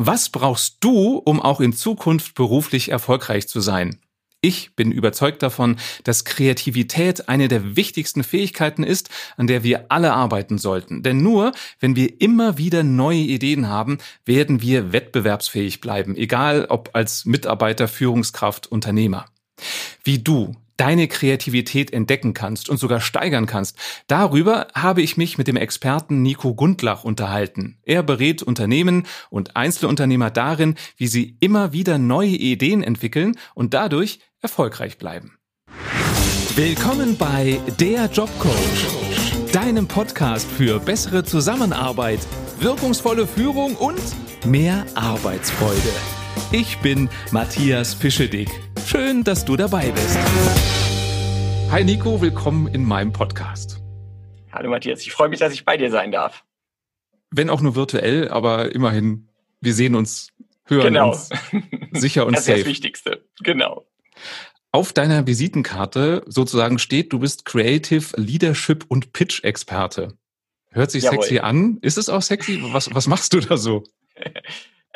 Was brauchst du, um auch in Zukunft beruflich erfolgreich zu sein? Ich bin überzeugt davon, dass Kreativität eine der wichtigsten Fähigkeiten ist, an der wir alle arbeiten sollten. Denn nur, wenn wir immer wieder neue Ideen haben, werden wir wettbewerbsfähig bleiben, egal ob als Mitarbeiter, Führungskraft, Unternehmer. Wie du deine Kreativität entdecken kannst und sogar steigern kannst. Darüber habe ich mich mit dem Experten Nico Gundlach unterhalten. Er berät Unternehmen und Einzelunternehmer darin, wie sie immer wieder neue Ideen entwickeln und dadurch erfolgreich bleiben. Willkommen bei Der Jobcoach, deinem Podcast für bessere Zusammenarbeit, wirkungsvolle Führung und mehr Arbeitsfreude. Ich bin Matthias Fischedick. Schön, dass du dabei bist. Hi Nico, willkommen in meinem Podcast. Hallo Matthias, ich freue mich, dass ich bei dir sein darf. Wenn auch nur virtuell, aber immerhin, wir sehen uns, hören genau. uns sicher und das safe. Das ist das Wichtigste, genau. Auf deiner Visitenkarte sozusagen steht, du bist Creative Leadership und Pitch Experte. Hört sich Jawohl. sexy an. Ist es auch sexy? Was, was machst du da so?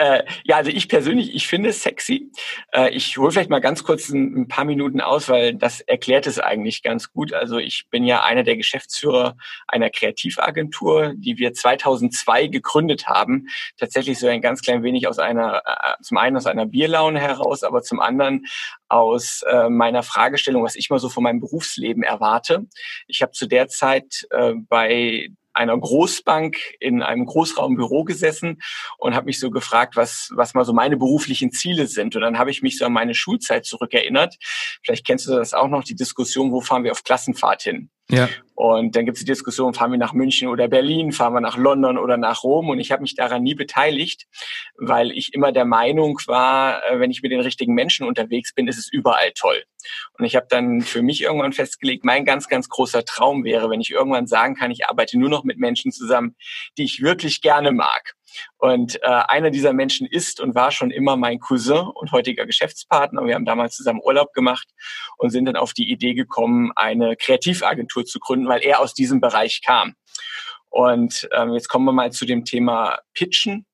Äh, ja, also ich persönlich, ich finde es sexy. Äh, ich hole vielleicht mal ganz kurz ein, ein, paar Minuten aus, weil das erklärt es eigentlich ganz gut. Also ich bin ja einer der Geschäftsführer einer Kreativagentur, die wir 2002 gegründet haben. Tatsächlich so ein ganz klein wenig aus einer, äh, zum einen aus einer Bierlaune heraus, aber zum anderen aus äh, meiner Fragestellung, was ich mal so von meinem Berufsleben erwarte. Ich habe zu der Zeit äh, bei einer Großbank in einem Großraumbüro gesessen und habe mich so gefragt, was, was mal so meine beruflichen Ziele sind. Und dann habe ich mich so an meine Schulzeit zurückerinnert. Vielleicht kennst du das auch noch, die Diskussion, wo fahren wir auf Klassenfahrt hin? Ja. Und dann gibt es die Diskussion, fahren wir nach München oder Berlin, fahren wir nach London oder nach Rom. Und ich habe mich daran nie beteiligt, weil ich immer der Meinung war, äh, wenn ich mit den richtigen Menschen unterwegs bin, ist es überall toll. Und ich habe dann für mich irgendwann festgelegt, mein ganz, ganz großer Traum wäre, wenn ich irgendwann sagen kann, ich arbeite nur noch mit Menschen zusammen, die ich wirklich gerne mag. Und äh, einer dieser Menschen ist und war schon immer mein Cousin und heutiger Geschäftspartner. Wir haben damals zusammen Urlaub gemacht und sind dann auf die Idee gekommen, eine Kreativagentur zu gründen, weil er aus diesem Bereich kam. Und ähm, jetzt kommen wir mal zu dem Thema Pitchen.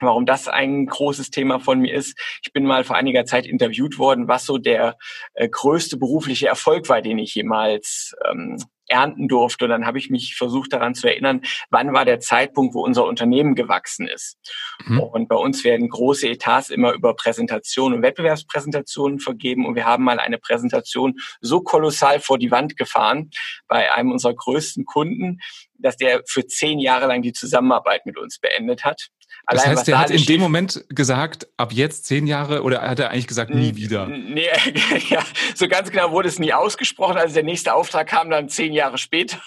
Warum das ein großes Thema von mir ist. Ich bin mal vor einiger Zeit interviewt worden, was so der äh, größte berufliche Erfolg war, den ich jemals ähm, ernten durfte. Und dann habe ich mich versucht daran zu erinnern, wann war der Zeitpunkt, wo unser Unternehmen gewachsen ist. Mhm. Und bei uns werden große Etats immer über Präsentationen und Wettbewerbspräsentationen vergeben. Und wir haben mal eine Präsentation so kolossal vor die Wand gefahren bei einem unserer größten Kunden, dass der für zehn Jahre lang die Zusammenarbeit mit uns beendet hat. Das Allein, heißt, der hat in dem Moment gesagt, ab jetzt zehn Jahre oder hat er eigentlich gesagt, nie wieder? Nee, ja, so ganz genau wurde es nie ausgesprochen. Also der nächste Auftrag kam dann zehn Jahre später.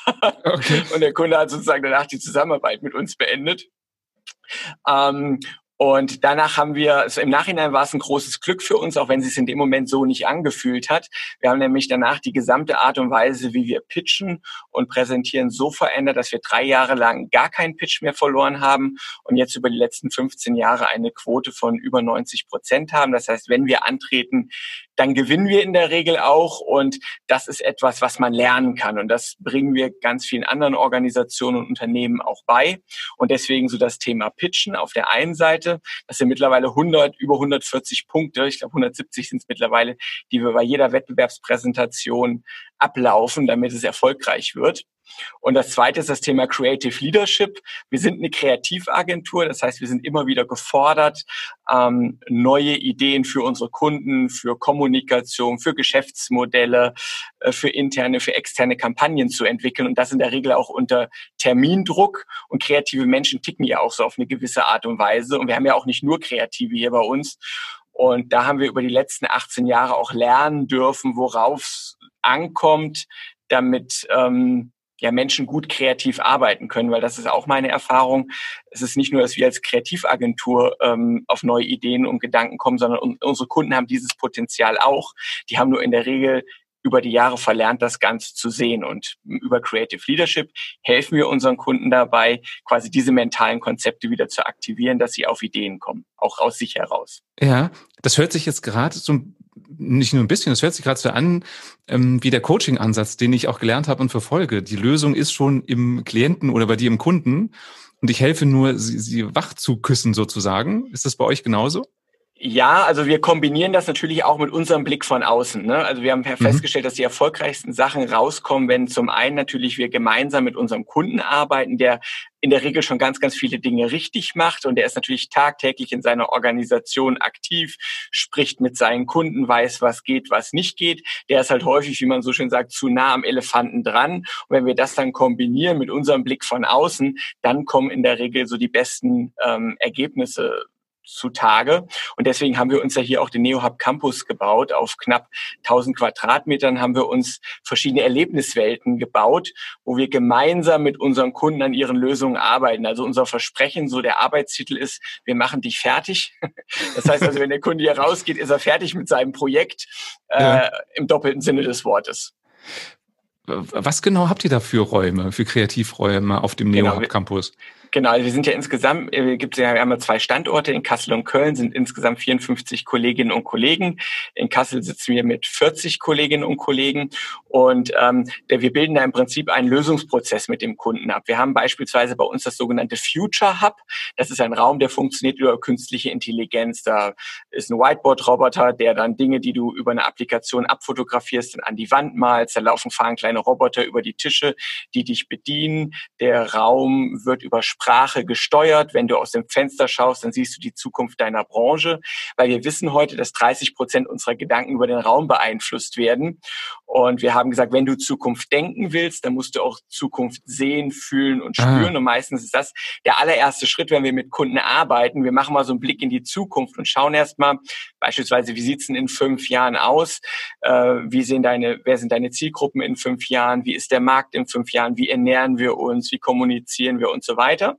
Okay. Und der Kunde hat sozusagen danach die Zusammenarbeit mit uns beendet. Ähm, und danach haben wir, also im Nachhinein war es ein großes Glück für uns, auch wenn es in dem Moment so nicht angefühlt hat. Wir haben nämlich danach die gesamte Art und Weise, wie wir pitchen und präsentieren, so verändert, dass wir drei Jahre lang gar keinen Pitch mehr verloren haben und jetzt über die letzten 15 Jahre eine Quote von über 90 Prozent haben. Das heißt, wenn wir antreten, dann gewinnen wir in der Regel auch. Und das ist etwas, was man lernen kann. Und das bringen wir ganz vielen anderen Organisationen und Unternehmen auch bei. Und deswegen so das Thema Pitchen auf der einen Seite. Das sind mittlerweile 100, über 140 Punkte. Ich glaube, 170 sind es mittlerweile, die wir bei jeder Wettbewerbspräsentation ablaufen, damit es erfolgreich wird. Und das zweite ist das Thema Creative Leadership. Wir sind eine Kreativagentur, das heißt, wir sind immer wieder gefordert, ähm, neue Ideen für unsere Kunden, für Kommunikation, für Geschäftsmodelle, äh, für interne, für externe Kampagnen zu entwickeln. Und das in der Regel auch unter Termindruck. Und kreative Menschen ticken ja auch so auf eine gewisse Art und Weise. Und wir haben ja auch nicht nur Kreative hier bei uns. Und da haben wir über die letzten 18 Jahre auch lernen dürfen, worauf es ankommt, damit ähm, ja Menschen gut kreativ arbeiten können, weil das ist auch meine Erfahrung. Es ist nicht nur, dass wir als Kreativagentur ähm, auf neue Ideen und Gedanken kommen, sondern unsere Kunden haben dieses Potenzial auch. Die haben nur in der Regel über die Jahre verlernt, das Ganze zu sehen. Und über Creative Leadership helfen wir unseren Kunden dabei, quasi diese mentalen Konzepte wieder zu aktivieren, dass sie auf Ideen kommen, auch aus sich heraus. Ja, das hört sich jetzt gerade so nicht nur ein bisschen, das hört sich gerade so an, ähm, wie der Coaching-Ansatz, den ich auch gelernt habe und verfolge. Die Lösung ist schon im Klienten oder bei dir im Kunden. und ich helfe nur, sie, sie wach zu küssen sozusagen. Ist das bei euch genauso? Ja, also wir kombinieren das natürlich auch mit unserem Blick von außen. Ne? Also wir haben mhm. festgestellt, dass die erfolgreichsten Sachen rauskommen, wenn zum einen natürlich wir gemeinsam mit unserem Kunden arbeiten, der in der Regel schon ganz, ganz viele Dinge richtig macht und der ist natürlich tagtäglich in seiner Organisation aktiv, spricht mit seinen Kunden, weiß, was geht, was nicht geht. Der ist halt häufig, wie man so schön sagt, zu nah am Elefanten dran. Und wenn wir das dann kombinieren mit unserem Blick von außen, dann kommen in der Regel so die besten ähm, Ergebnisse zutage. Und deswegen haben wir uns ja hier auch den NeoHub Campus gebaut. Auf knapp 1000 Quadratmetern haben wir uns verschiedene Erlebniswelten gebaut, wo wir gemeinsam mit unseren Kunden an ihren Lösungen arbeiten. Also unser Versprechen, so der Arbeitstitel ist, wir machen dich fertig. Das heißt also, wenn der Kunde hier rausgeht, ist er fertig mit seinem Projekt ja. äh, im doppelten Sinne des Wortes. Was genau habt ihr da für Räume, für Kreativräume auf dem NeoHub genau, Campus? Genau, also wir sind ja insgesamt, äh, gibt es ja einmal zwei Standorte in Kassel und Köln, sind insgesamt 54 Kolleginnen und Kollegen. In Kassel sitzen wir mit 40 Kolleginnen und Kollegen und ähm, der, wir bilden da im Prinzip einen Lösungsprozess mit dem Kunden ab. Wir haben beispielsweise bei uns das sogenannte Future Hub. Das ist ein Raum, der funktioniert über künstliche Intelligenz. Da ist ein Whiteboard-Roboter, der dann Dinge, die du über eine Applikation abfotografierst, dann an die Wand malst. Da laufen, fahren kleine Roboter über die Tische, die dich bedienen. Der Raum wird über Sprache gesteuert. Wenn du aus dem Fenster schaust, dann siehst du die Zukunft deiner Branche, weil wir wissen heute, dass 30 Prozent unserer Gedanken über den Raum beeinflusst werden. Und wir haben gesagt, wenn du Zukunft denken willst, dann musst du auch Zukunft sehen, fühlen und ah. spüren. Ah. Und meistens ist das der allererste Schritt, wenn wir mit Kunden arbeiten. Wir machen mal so einen Blick in die Zukunft und schauen erstmal beispielsweise, wie sieht's denn in fünf Jahren aus? Äh, wie sehen deine, wer sind deine Zielgruppen in fünf Jahren? Wie ist der Markt in fünf Jahren? Wie ernähren wir uns? Wie kommunizieren wir und so weiter?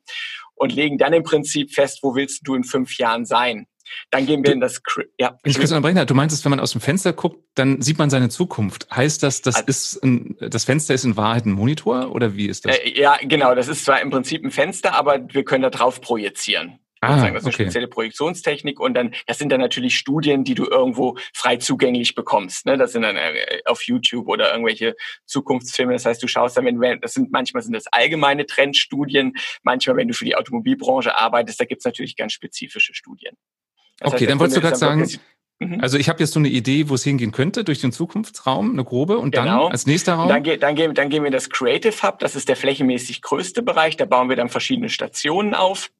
Und legen dann im Prinzip fest, wo willst du in fünf Jahren sein. Dann gehen wir du, in das, ja. Ich kurz unterbrechen, du meinst, wenn man aus dem Fenster guckt, dann sieht man seine Zukunft. Heißt das, das also, ist ein, das Fenster ist in Wahrheit ein Monitor oder wie ist das? Äh, ja, genau. Das ist zwar im Prinzip ein Fenster, aber wir können da drauf projizieren. Ah, sagen, das ist okay. eine spezielle Projektionstechnik und dann, das sind dann natürlich Studien, die du irgendwo frei zugänglich bekommst. Ne? Das sind dann äh, auf YouTube oder irgendwelche Zukunftsfilme. Das heißt, du schaust dann, wenn das sind manchmal sind das allgemeine Trendstudien, manchmal, wenn du für die Automobilbranche arbeitest, da gibt's natürlich ganz spezifische Studien. Das okay, heißt, dann wolltest du gerade sagen, mhm. also ich habe jetzt so eine Idee, wo es hingehen könnte, durch den Zukunftsraum, eine grobe, und genau. dann als nächster Raum? Dann, dann, gehen, dann gehen wir in das Creative Hub, das ist der flächenmäßig größte Bereich, da bauen wir dann verschiedene Stationen auf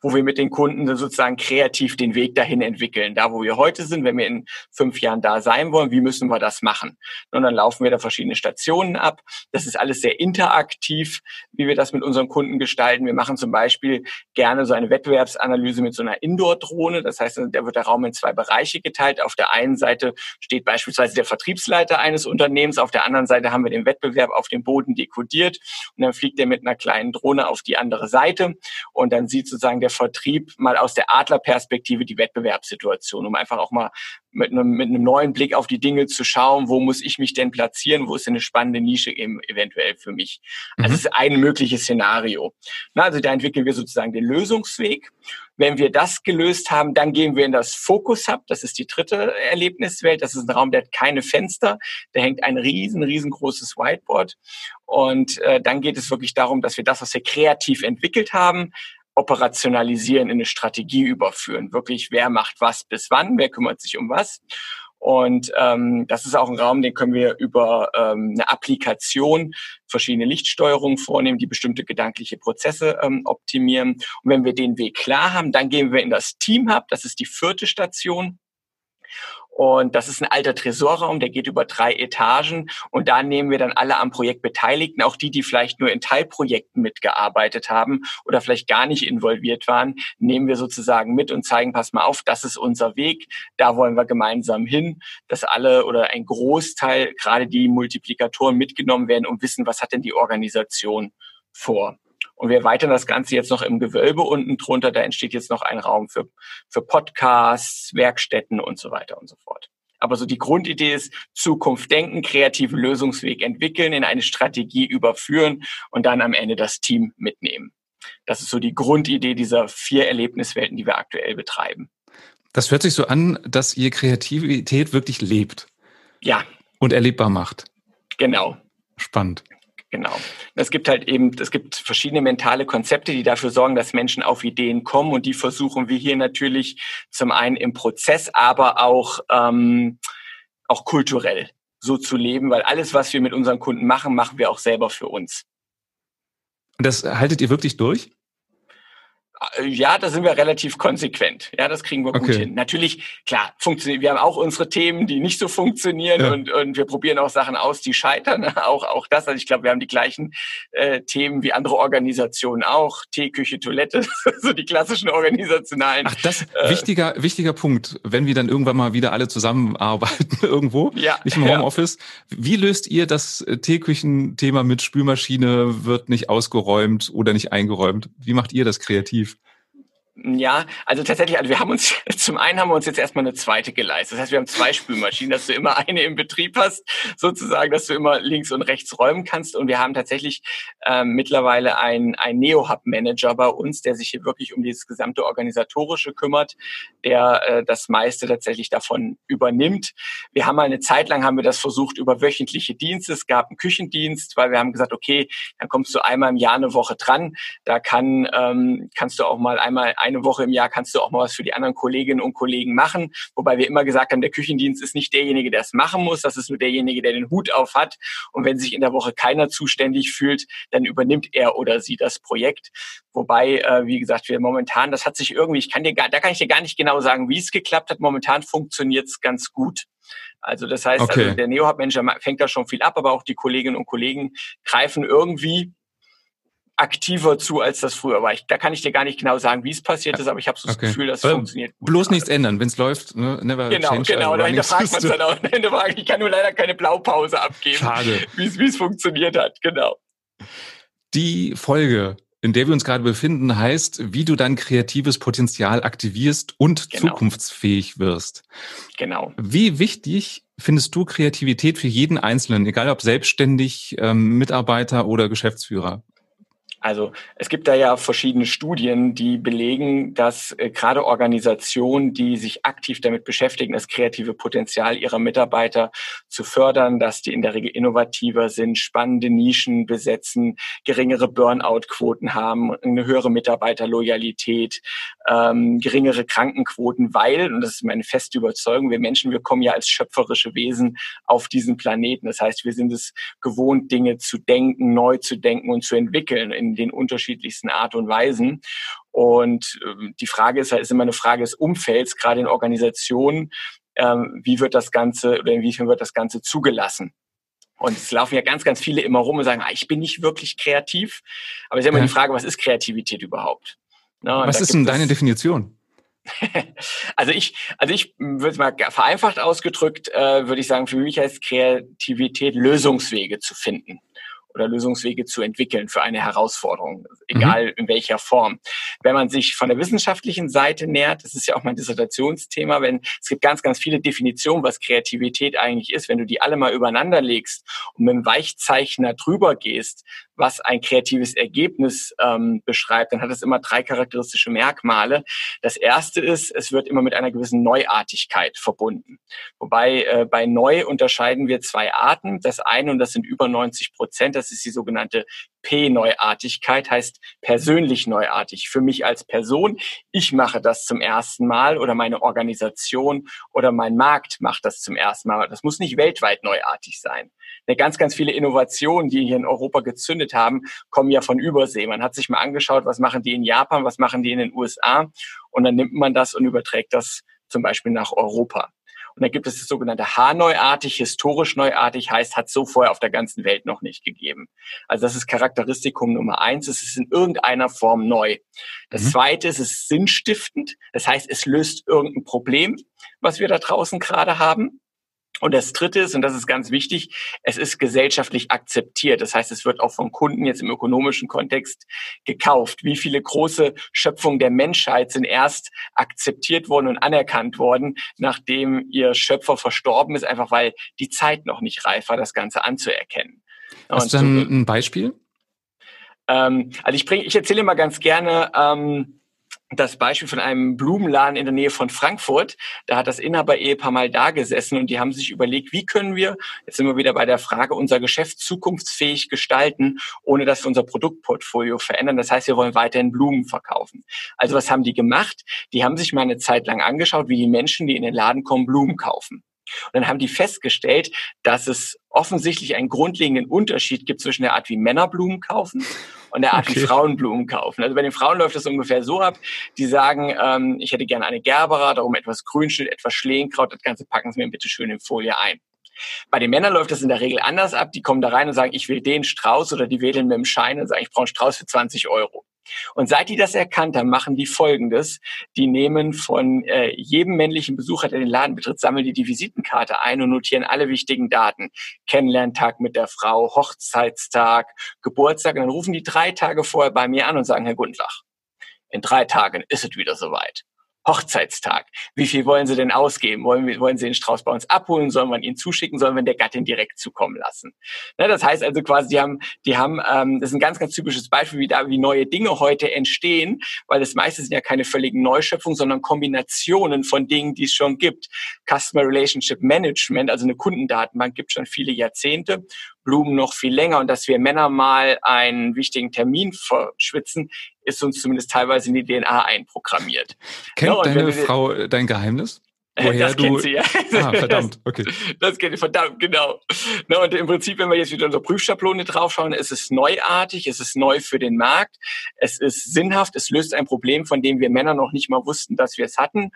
wo wir mit den Kunden sozusagen kreativ den Weg dahin entwickeln. Da, wo wir heute sind, wenn wir in fünf Jahren da sein wollen, wie müssen wir das machen? Und dann laufen wir da verschiedene Stationen ab. Das ist alles sehr interaktiv, wie wir das mit unseren Kunden gestalten. Wir machen zum Beispiel gerne so eine Wettbewerbsanalyse mit so einer Indoor-Drohne. Das heißt, da wird der Raum in zwei Bereiche geteilt. Auf der einen Seite steht beispielsweise der Vertriebsleiter eines Unternehmens. Auf der anderen Seite haben wir den Wettbewerb auf dem Boden dekodiert. Und dann fliegt er mit einer kleinen Drohne auf die andere Seite. Und dann sieht sozusagen sozusagen der Vertrieb mal aus der Adlerperspektive die Wettbewerbssituation, um einfach auch mal mit einem, mit einem neuen Blick auf die Dinge zu schauen, wo muss ich mich denn platzieren, wo ist denn eine spannende Nische eben eventuell für mich. Also mhm. ist ein mögliches Szenario. Na, also da entwickeln wir sozusagen den Lösungsweg. Wenn wir das gelöst haben, dann gehen wir in das Focus Hub. Das ist die dritte Erlebniswelt. Das ist ein Raum, der hat keine Fenster. Da hängt ein riesen, riesengroßes Whiteboard. Und äh, dann geht es wirklich darum, dass wir das, was wir kreativ entwickelt haben, operationalisieren, in eine Strategie überführen. Wirklich, wer macht was bis wann, wer kümmert sich um was. Und ähm, das ist auch ein Raum, den können wir über ähm, eine Applikation verschiedene Lichtsteuerungen vornehmen, die bestimmte gedankliche Prozesse ähm, optimieren. Und wenn wir den Weg klar haben, dann gehen wir in das Team Hub. Das ist die vierte Station. Und das ist ein alter Tresorraum, der geht über drei Etagen. Und da nehmen wir dann alle am Projekt Beteiligten, auch die, die vielleicht nur in Teilprojekten mitgearbeitet haben oder vielleicht gar nicht involviert waren, nehmen wir sozusagen mit und zeigen, pass mal auf, das ist unser Weg, da wollen wir gemeinsam hin, dass alle oder ein Großteil, gerade die Multiplikatoren mitgenommen werden und wissen, was hat denn die Organisation vor. Und wir erweitern das Ganze jetzt noch im Gewölbe unten drunter. Da entsteht jetzt noch ein Raum für, für Podcasts, Werkstätten und so weiter und so fort. Aber so die Grundidee ist, Zukunft denken, kreativen Lösungsweg entwickeln, in eine Strategie überführen und dann am Ende das Team mitnehmen. Das ist so die Grundidee dieser vier Erlebniswelten, die wir aktuell betreiben. Das hört sich so an, dass ihr Kreativität wirklich lebt. Ja. Und erlebbar macht. Genau. Spannend. Genau. Es gibt halt eben, es gibt verschiedene mentale Konzepte, die dafür sorgen, dass Menschen auf Ideen kommen und die versuchen wir hier natürlich zum einen im Prozess, aber auch, ähm, auch kulturell so zu leben, weil alles, was wir mit unseren Kunden machen, machen wir auch selber für uns. Und das haltet ihr wirklich durch? Äh, ja, da sind wir relativ konsequent. Ja, das kriegen wir gut okay. hin. Natürlich, klar, funktioniert. Wir haben auch unsere Themen, die nicht so funktionieren ja. und, und wir probieren auch Sachen aus, die scheitern. Auch, auch das. Also ich glaube, wir haben die gleichen äh, Themen wie andere Organisationen auch. Teeküche, Toilette, so die klassischen organisationalen. Ach, das äh, wichtiger, wichtiger Punkt, wenn wir dann irgendwann mal wieder alle zusammenarbeiten irgendwo, ja, nicht im Homeoffice. Ja. Wie löst ihr das äh, Teeküchenthema mit Spülmaschine wird nicht ausgeräumt oder nicht eingeräumt? Wie macht ihr das kreativ? Ja, also tatsächlich, also wir haben uns, zum einen haben wir uns jetzt erstmal eine zweite geleistet. Das heißt, wir haben zwei Spülmaschinen, dass du immer eine im Betrieb hast, sozusagen, dass du immer links und rechts räumen kannst. Und wir haben tatsächlich ähm, mittlerweile einen, einen Neo-Hub-Manager bei uns, der sich hier wirklich um dieses gesamte Organisatorische kümmert, der äh, das meiste tatsächlich davon übernimmt. Wir haben mal eine Zeit lang haben wir das versucht über wöchentliche Dienste. Es gab einen Küchendienst, weil wir haben gesagt, okay, dann kommst du einmal im Jahr eine Woche dran. Da kann, ähm, kannst du auch mal einmal eine Woche im Jahr kannst du auch mal was für die anderen Kolleginnen und Kollegen machen. Wobei wir immer gesagt haben, der Küchendienst ist nicht derjenige, der es machen muss, das ist nur derjenige, der den Hut auf hat. Und wenn sich in der Woche keiner zuständig fühlt, dann übernimmt er oder sie das Projekt. Wobei, äh, wie gesagt, wir momentan, das hat sich irgendwie, ich kann dir gar, da kann ich dir gar nicht genau sagen, wie es geklappt hat. Momentan funktioniert es ganz gut. Also das heißt, okay. also der Neo-Hub-Manager fängt da schon viel ab, aber auch die Kolleginnen und Kollegen greifen irgendwie aktiver zu, als das früher war. Ich, da kann ich dir gar nicht genau sagen, wie es passiert ist, aber ich habe so das okay. Gefühl, dass es funktioniert gut. Bloß nichts ändern, wenn es läuft. Ne? Never genau, change genau. Da hinterfragt man es dann auch. Hinterfragt, ich kann nur leider keine Blaupause abgeben, wie es funktioniert hat. Genau. Die Folge, in der wir uns gerade befinden, heißt, wie du dein kreatives Potenzial aktivierst und genau. zukunftsfähig wirst. Genau. Wie wichtig findest du Kreativität für jeden Einzelnen, egal ob selbstständig, ähm, Mitarbeiter oder Geschäftsführer? Also es gibt da ja verschiedene Studien, die belegen, dass äh, gerade Organisationen, die sich aktiv damit beschäftigen, das kreative Potenzial ihrer Mitarbeiter zu fördern, dass die in der Regel innovativer sind, spannende Nischen besetzen, geringere Burnout-Quoten haben, eine höhere Mitarbeiterloyalität, ähm, geringere Krankenquoten, weil, und das ist meine feste Überzeugung, wir Menschen, wir kommen ja als schöpferische Wesen auf diesen Planeten. Das heißt, wir sind es gewohnt, Dinge zu denken, neu zu denken und zu entwickeln in den unterschiedlichsten Art und Weisen. Und äh, die Frage ist halt, ist immer eine Frage des Umfelds, gerade in Organisationen. Ähm, wie wird das Ganze oder inwiefern wird das Ganze zugelassen? Und es laufen ja ganz, ganz viele immer rum und sagen, ah, ich bin nicht wirklich kreativ. Aber es ist immer ja. die Frage, was ist Kreativität überhaupt? Na, was ist denn deine Definition? also ich, also ich würde mal vereinfacht ausgedrückt, äh, würde ich sagen, für mich heißt Kreativität Lösungswege zu finden oder Lösungswege zu entwickeln für eine Herausforderung, egal mhm. in welcher Form. Wenn man sich von der wissenschaftlichen Seite nähert, das ist ja auch mein Dissertationsthema, wenn es gibt ganz, ganz viele Definitionen, was Kreativität eigentlich ist. Wenn du die alle mal übereinander legst und mit einem Weichzeichner drüber gehst, was ein kreatives Ergebnis ähm, beschreibt, dann hat es immer drei charakteristische Merkmale. Das erste ist, es wird immer mit einer gewissen Neuartigkeit verbunden. Wobei äh, bei neu unterscheiden wir zwei Arten. Das eine, und das sind über 90 Prozent, das ist die sogenannte P-Neuartigkeit, heißt persönlich neuartig. Für mich als Person, ich mache das zum ersten Mal oder meine Organisation oder mein Markt macht das zum ersten Mal. Das muss nicht weltweit neuartig sein. Eine ganz, ganz viele Innovationen, die hier in Europa gezündet haben, kommen ja von Übersee. Man hat sich mal angeschaut, was machen die in Japan, was machen die in den USA und dann nimmt man das und überträgt das zum Beispiel nach Europa. Und dann gibt es das sogenannte H-neuartig, historisch neuartig, heißt, hat so vorher auf der ganzen Welt noch nicht gegeben. Also das ist Charakteristikum Nummer eins. Es ist in irgendeiner Form neu. Das mhm. zweite ist, es ist sinnstiftend. Das heißt, es löst irgendein Problem, was wir da draußen gerade haben. Und das Dritte ist, und das ist ganz wichtig, es ist gesellschaftlich akzeptiert. Das heißt, es wird auch von Kunden jetzt im ökonomischen Kontext gekauft. Wie viele große Schöpfungen der Menschheit sind erst akzeptiert worden und anerkannt worden, nachdem ihr Schöpfer verstorben ist, einfach weil die Zeit noch nicht reif war, das Ganze anzuerkennen. Hast du dann ein Beispiel? Ähm, also ich bringe, ich erzähle immer ganz gerne, ähm, das Beispiel von einem Blumenladen in der Nähe von Frankfurt. Da hat das Inhaber-Ehepaar mal da gesessen und die haben sich überlegt, wie können wir, jetzt sind wir wieder bei der Frage, unser Geschäft zukunftsfähig gestalten, ohne dass wir unser Produktportfolio verändern. Das heißt, wir wollen weiterhin Blumen verkaufen. Also was haben die gemacht? Die haben sich mal eine Zeit lang angeschaut, wie die Menschen, die in den Laden kommen, Blumen kaufen. Und dann haben die festgestellt, dass es offensichtlich einen grundlegenden Unterschied gibt zwischen der Art, wie Männer Blumen kaufen und der Art, okay. wie Frauen Blumen kaufen. Also bei den Frauen läuft das ungefähr so ab, die sagen, ähm, ich hätte gerne eine Gerbera, darum etwas Grünschnitt, etwas Schlehenkraut, das Ganze packen Sie mir bitte schön in Folie ein. Bei den Männern läuft das in der Regel anders ab. Die kommen da rein und sagen, ich will den Strauß oder die wählen mit dem Schein und sagen, ich brauche einen Strauß für 20 Euro. Und seit die das erkannt haben, machen die Folgendes. Die nehmen von äh, jedem männlichen Besucher, der den Laden betritt, sammeln die die Visitenkarte ein und notieren alle wichtigen Daten. Kennenlerntag mit der Frau, Hochzeitstag, Geburtstag. Und dann rufen die drei Tage vorher bei mir an und sagen, Herr Gundlach, in drei Tagen ist es wieder soweit. Hochzeitstag. Wie viel wollen Sie denn ausgeben? Wollen, wollen Sie den Strauß bei uns abholen? Sollen wir ihn zuschicken? Sollen wir der Gattin direkt zukommen lassen? Ne, das heißt also quasi, die haben, die haben, ähm, das ist ein ganz, ganz typisches Beispiel, wie da, wie neue Dinge heute entstehen, weil das meiste sind ja keine völligen Neuschöpfungen, sondern Kombinationen von Dingen, die es schon gibt. Customer Relationship Management, also eine Kundendatenbank, gibt schon viele Jahrzehnte. Blumen noch viel länger und dass wir Männer mal einen wichtigen Termin verschwitzen, ist uns zumindest teilweise in die DNA einprogrammiert. Kennt ja, deine Frau dein Geheimnis? Woher das du... kennt sie, ja. Ah, verdammt, okay. Das kennt sie, verdammt, genau. Na, und im Prinzip, wenn wir jetzt wieder unsere Prüfschablone draufschauen, ist es neuartig, es ist neu für den Markt, es ist sinnhaft, es löst ein Problem, von dem wir Männer noch nicht mal wussten, dass wir es hatten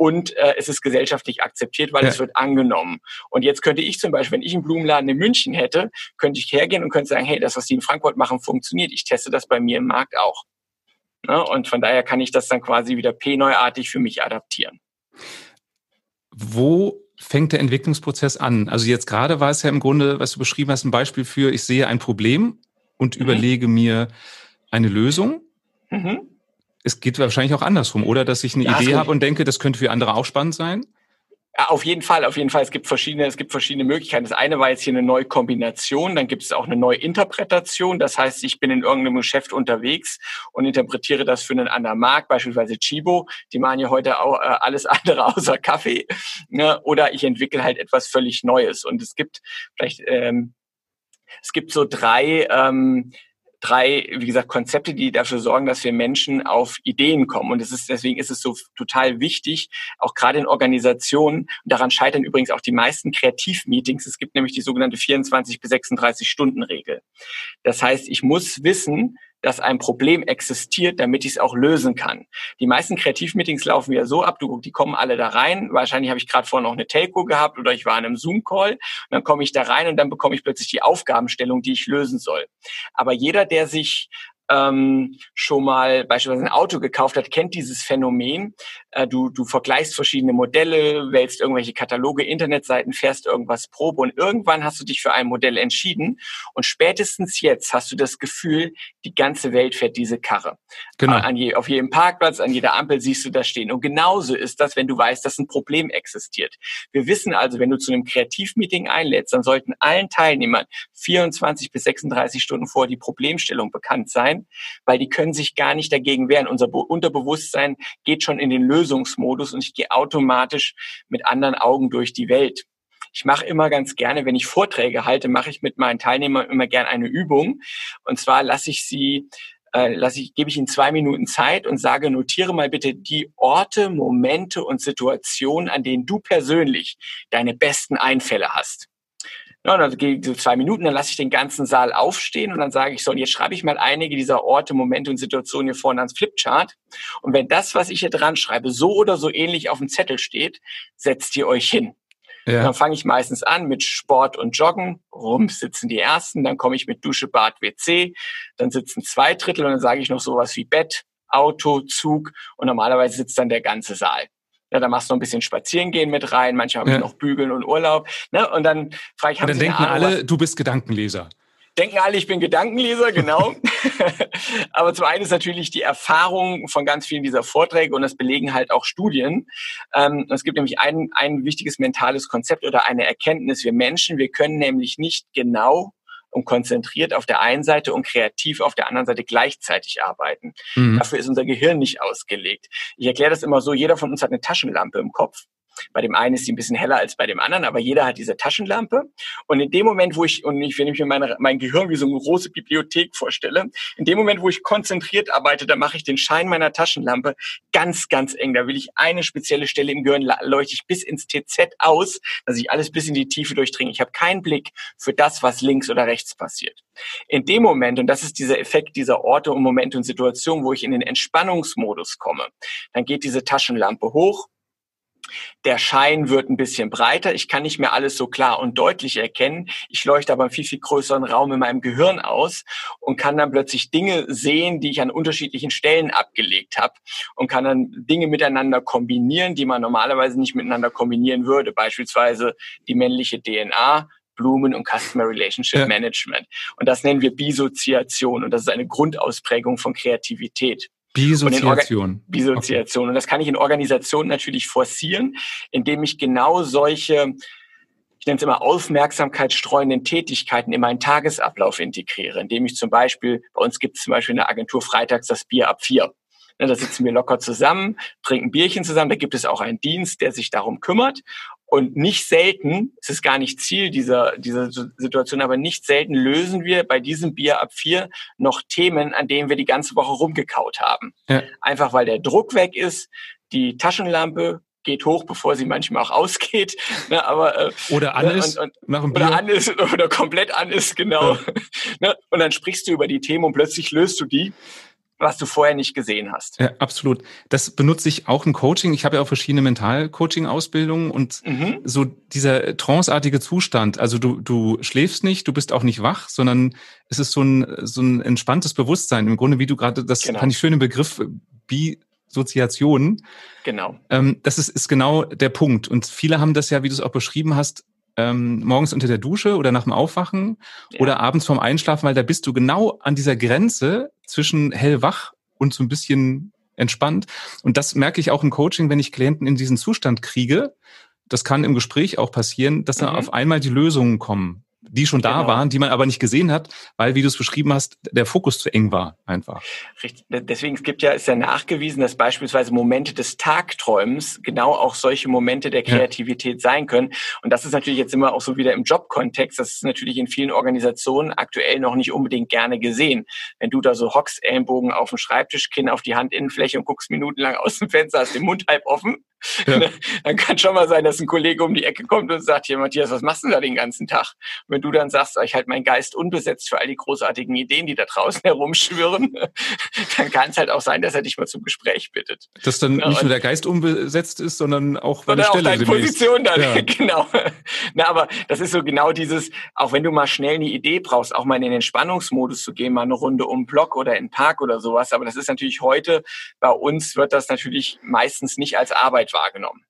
und äh, es ist gesellschaftlich akzeptiert, weil ja. es wird angenommen. Und jetzt könnte ich zum Beispiel, wenn ich einen Blumenladen in München hätte, könnte ich hergehen und könnte sagen, hey, das, was die in Frankfurt machen, funktioniert. Ich teste das bei mir im Markt auch. Ja, und von daher kann ich das dann quasi wieder P-neuartig für mich adaptieren. Wo fängt der Entwicklungsprozess an? Also jetzt gerade war es ja im Grunde, was du beschrieben hast, ein Beispiel für, ich sehe ein Problem und mhm. überlege mir eine Lösung. Mhm es geht wahrscheinlich auch andersrum, oder? Dass ich eine ja, Idee habe und denke, das könnte für andere auch spannend sein? Auf jeden Fall, auf jeden Fall. Es gibt verschiedene, es gibt verschiedene Möglichkeiten. Das eine war jetzt hier eine neue Kombination, dann gibt es auch eine neue Interpretation. Das heißt, ich bin in irgendeinem Geschäft unterwegs und interpretiere das für einen anderen Markt, beispielsweise Chibo. Die machen ja heute auch äh, alles andere außer Kaffee. Ne? Oder ich entwickle halt etwas völlig Neues. Und es gibt vielleicht, ähm, es gibt so drei ähm, drei, wie gesagt, Konzepte, die dafür sorgen, dass wir Menschen auf Ideen kommen. Und es ist, deswegen ist es so total wichtig, auch gerade in Organisationen, daran scheitern übrigens auch die meisten Kreativmeetings. Es gibt nämlich die sogenannte 24 bis 36 Stunden Regel. Das heißt, ich muss wissen, dass ein Problem existiert, damit ich es auch lösen kann. Die meisten Kreativmeetings laufen ja so ab, du, die kommen alle da rein. Wahrscheinlich habe ich gerade vorher noch eine Telco gehabt oder ich war in einem Zoom-Call. Dann komme ich da rein und dann bekomme ich plötzlich die Aufgabenstellung, die ich lösen soll. Aber jeder, der sich ähm, schon mal beispielsweise ein Auto gekauft hat, kennt dieses Phänomen. Äh, du, du vergleichst verschiedene Modelle, wählst irgendwelche Kataloge, Internetseiten, fährst irgendwas Probe und irgendwann hast du dich für ein Modell entschieden und spätestens jetzt hast du das Gefühl, die ganze Welt fährt diese Karre. Genau. Äh, an je, auf jedem Parkplatz, an jeder Ampel siehst du das stehen. Und genauso ist das, wenn du weißt, dass ein Problem existiert. Wir wissen also, wenn du zu einem Kreativmeeting einlädst, dann sollten allen Teilnehmern 24 bis 36 Stunden vor die Problemstellung bekannt sein weil die können sich gar nicht dagegen wehren. Unser Be Unterbewusstsein geht schon in den Lösungsmodus und ich gehe automatisch mit anderen Augen durch die Welt. Ich mache immer ganz gerne, wenn ich Vorträge halte, mache ich mit meinen Teilnehmern immer gerne eine Übung. Und zwar lasse ich sie äh, lasse ich, gebe ich Ihnen zwei Minuten Zeit und sage, notiere mal bitte die Orte, Momente und Situationen, an denen du persönlich deine besten Einfälle hast. Ja, und dann gegen so zwei Minuten, dann lasse ich den ganzen Saal aufstehen und dann sage ich so, und jetzt schreibe ich mal einige dieser Orte, Momente und Situationen hier vorne ans Flipchart. Und wenn das, was ich hier dran schreibe, so oder so ähnlich auf dem Zettel steht, setzt ihr euch hin. Ja. Dann fange ich meistens an mit Sport und Joggen. Rum sitzen die ersten, dann komme ich mit Dusche, Bad, WC, dann sitzen zwei Drittel und dann sage ich noch sowas wie Bett, Auto, Zug und normalerweise sitzt dann der ganze Saal. Ja, da machst du noch ein bisschen Spazierengehen mit rein, manche haben ja. noch Bügeln und Urlaub. Ne? Und dann frage ich, haben und dann Sie denken Ahnung, alle, du bist Gedankenleser. Denken alle, ich bin Gedankenleser, genau. Aber zum einen ist natürlich die Erfahrung von ganz vielen dieser Vorträge und das belegen halt auch Studien. Ähm, es gibt nämlich ein, ein wichtiges mentales Konzept oder eine Erkenntnis. Wir Menschen, wir können nämlich nicht genau und konzentriert auf der einen Seite und kreativ auf der anderen Seite gleichzeitig arbeiten. Mhm. Dafür ist unser Gehirn nicht ausgelegt. Ich erkläre das immer so, jeder von uns hat eine Taschenlampe im Kopf. Bei dem einen ist sie ein bisschen heller als bei dem anderen, aber jeder hat diese Taschenlampe. Und in dem Moment, wo ich, und ich, wenn ich mir meine, mein Gehirn wie so eine große Bibliothek vorstelle, in dem Moment, wo ich konzentriert arbeite, da mache ich den Schein meiner Taschenlampe ganz, ganz eng. Da will ich eine spezielle Stelle im Gehirn, leuchte ich bis ins TZ aus, dass ich alles bis in die Tiefe durchdringe. Ich habe keinen Blick für das, was links oder rechts passiert. In dem Moment, und das ist dieser Effekt dieser Orte und Momente und Situationen, wo ich in den Entspannungsmodus komme, dann geht diese Taschenlampe hoch, der Schein wird ein bisschen breiter. Ich kann nicht mehr alles so klar und deutlich erkennen. Ich leuchte aber einen viel, viel größeren Raum in meinem Gehirn aus und kann dann plötzlich Dinge sehen, die ich an unterschiedlichen Stellen abgelegt habe und kann dann Dinge miteinander kombinieren, die man normalerweise nicht miteinander kombinieren würde. Beispielsweise die männliche DNA Blumen und Customer Relationship ja. Management. Und das nennen wir Bisoziation. Und das ist eine Grundausprägung von Kreativität. Bisoziation. Bisoziation. Okay. Und das kann ich in Organisationen natürlich forcieren, indem ich genau solche, ich nenne es immer aufmerksamkeitsstreuenden Tätigkeiten in meinen Tagesablauf integriere, indem ich zum Beispiel, bei uns gibt es zum Beispiel in der Agentur freitags das Bier ab vier. Ne, da sitzen wir locker zusammen, trinken Bierchen zusammen. Da gibt es auch einen Dienst, der sich darum kümmert. Und nicht selten, es ist gar nicht Ziel dieser, dieser Situation, aber nicht selten lösen wir bei diesem Bier ab vier noch Themen, an denen wir die ganze Woche rumgekaut haben. Ja. Einfach weil der Druck weg ist, die Taschenlampe geht hoch, bevor sie manchmal auch ausgeht. Ne, aber, äh, oder an ne, ist. Und, und, oder an ist oder komplett an ist, genau. Ja. Ne, und dann sprichst du über die Themen und plötzlich löst du die was du vorher nicht gesehen hast. Ja, absolut. Das benutze ich auch im Coaching. Ich habe ja auch verschiedene Mental-Coaching-Ausbildungen und mhm. so dieser tranceartige Zustand, also du, du schläfst nicht, du bist auch nicht wach, sondern es ist so ein, so ein entspanntes Bewusstsein. Im Grunde, wie du gerade, das genau. fand ich schön im Begriff, Bisoziation. Genau. Ähm, das ist, ist genau der Punkt. Und viele haben das ja, wie du es auch beschrieben hast, ähm, morgens unter der Dusche oder nach dem Aufwachen ja. oder abends vorm Einschlafen, weil da bist du genau an dieser Grenze zwischen hellwach und so ein bisschen entspannt. Und das merke ich auch im Coaching, wenn ich Klienten in diesen Zustand kriege. Das kann im Gespräch auch passieren, dass mhm. da auf einmal die Lösungen kommen die schon da genau. waren, die man aber nicht gesehen hat, weil, wie du es beschrieben hast, der Fokus zu eng war einfach. Richtig. Deswegen es gibt ja, ist ja nachgewiesen, dass beispielsweise Momente des Tagträumens genau auch solche Momente der Kreativität ja. sein können. Und das ist natürlich jetzt immer auch so wieder im Jobkontext. Das ist natürlich in vielen Organisationen aktuell noch nicht unbedingt gerne gesehen. Wenn du da so hockst, Ellenbogen auf dem Schreibtisch, Kinn auf die Handinnenfläche und guckst minutenlang aus dem Fenster, hast den Mund halb offen, ja. dann kann schon mal sein, dass ein Kollege um die Ecke kommt und sagt, hier Matthias, was machst du da den ganzen Tag? Und wenn du dann sagst, ich halte meinen Geist unbesetzt für all die großartigen Ideen, die da draußen herumschwirren, dann kann es halt auch sein, dass er dich mal zum Gespräch bittet. Dass dann ja, nicht nur der Geist unbesetzt ist, sondern auch sondern auch deine Position dann, ja. genau. Na, aber das ist so genau dieses, auch wenn du mal schnell eine Idee brauchst, auch mal in den Entspannungsmodus zu gehen, mal eine Runde um Block oder in den Park oder sowas. Aber das ist natürlich heute, bei uns wird das natürlich meistens nicht als Arbeit falsch wahrgenommen.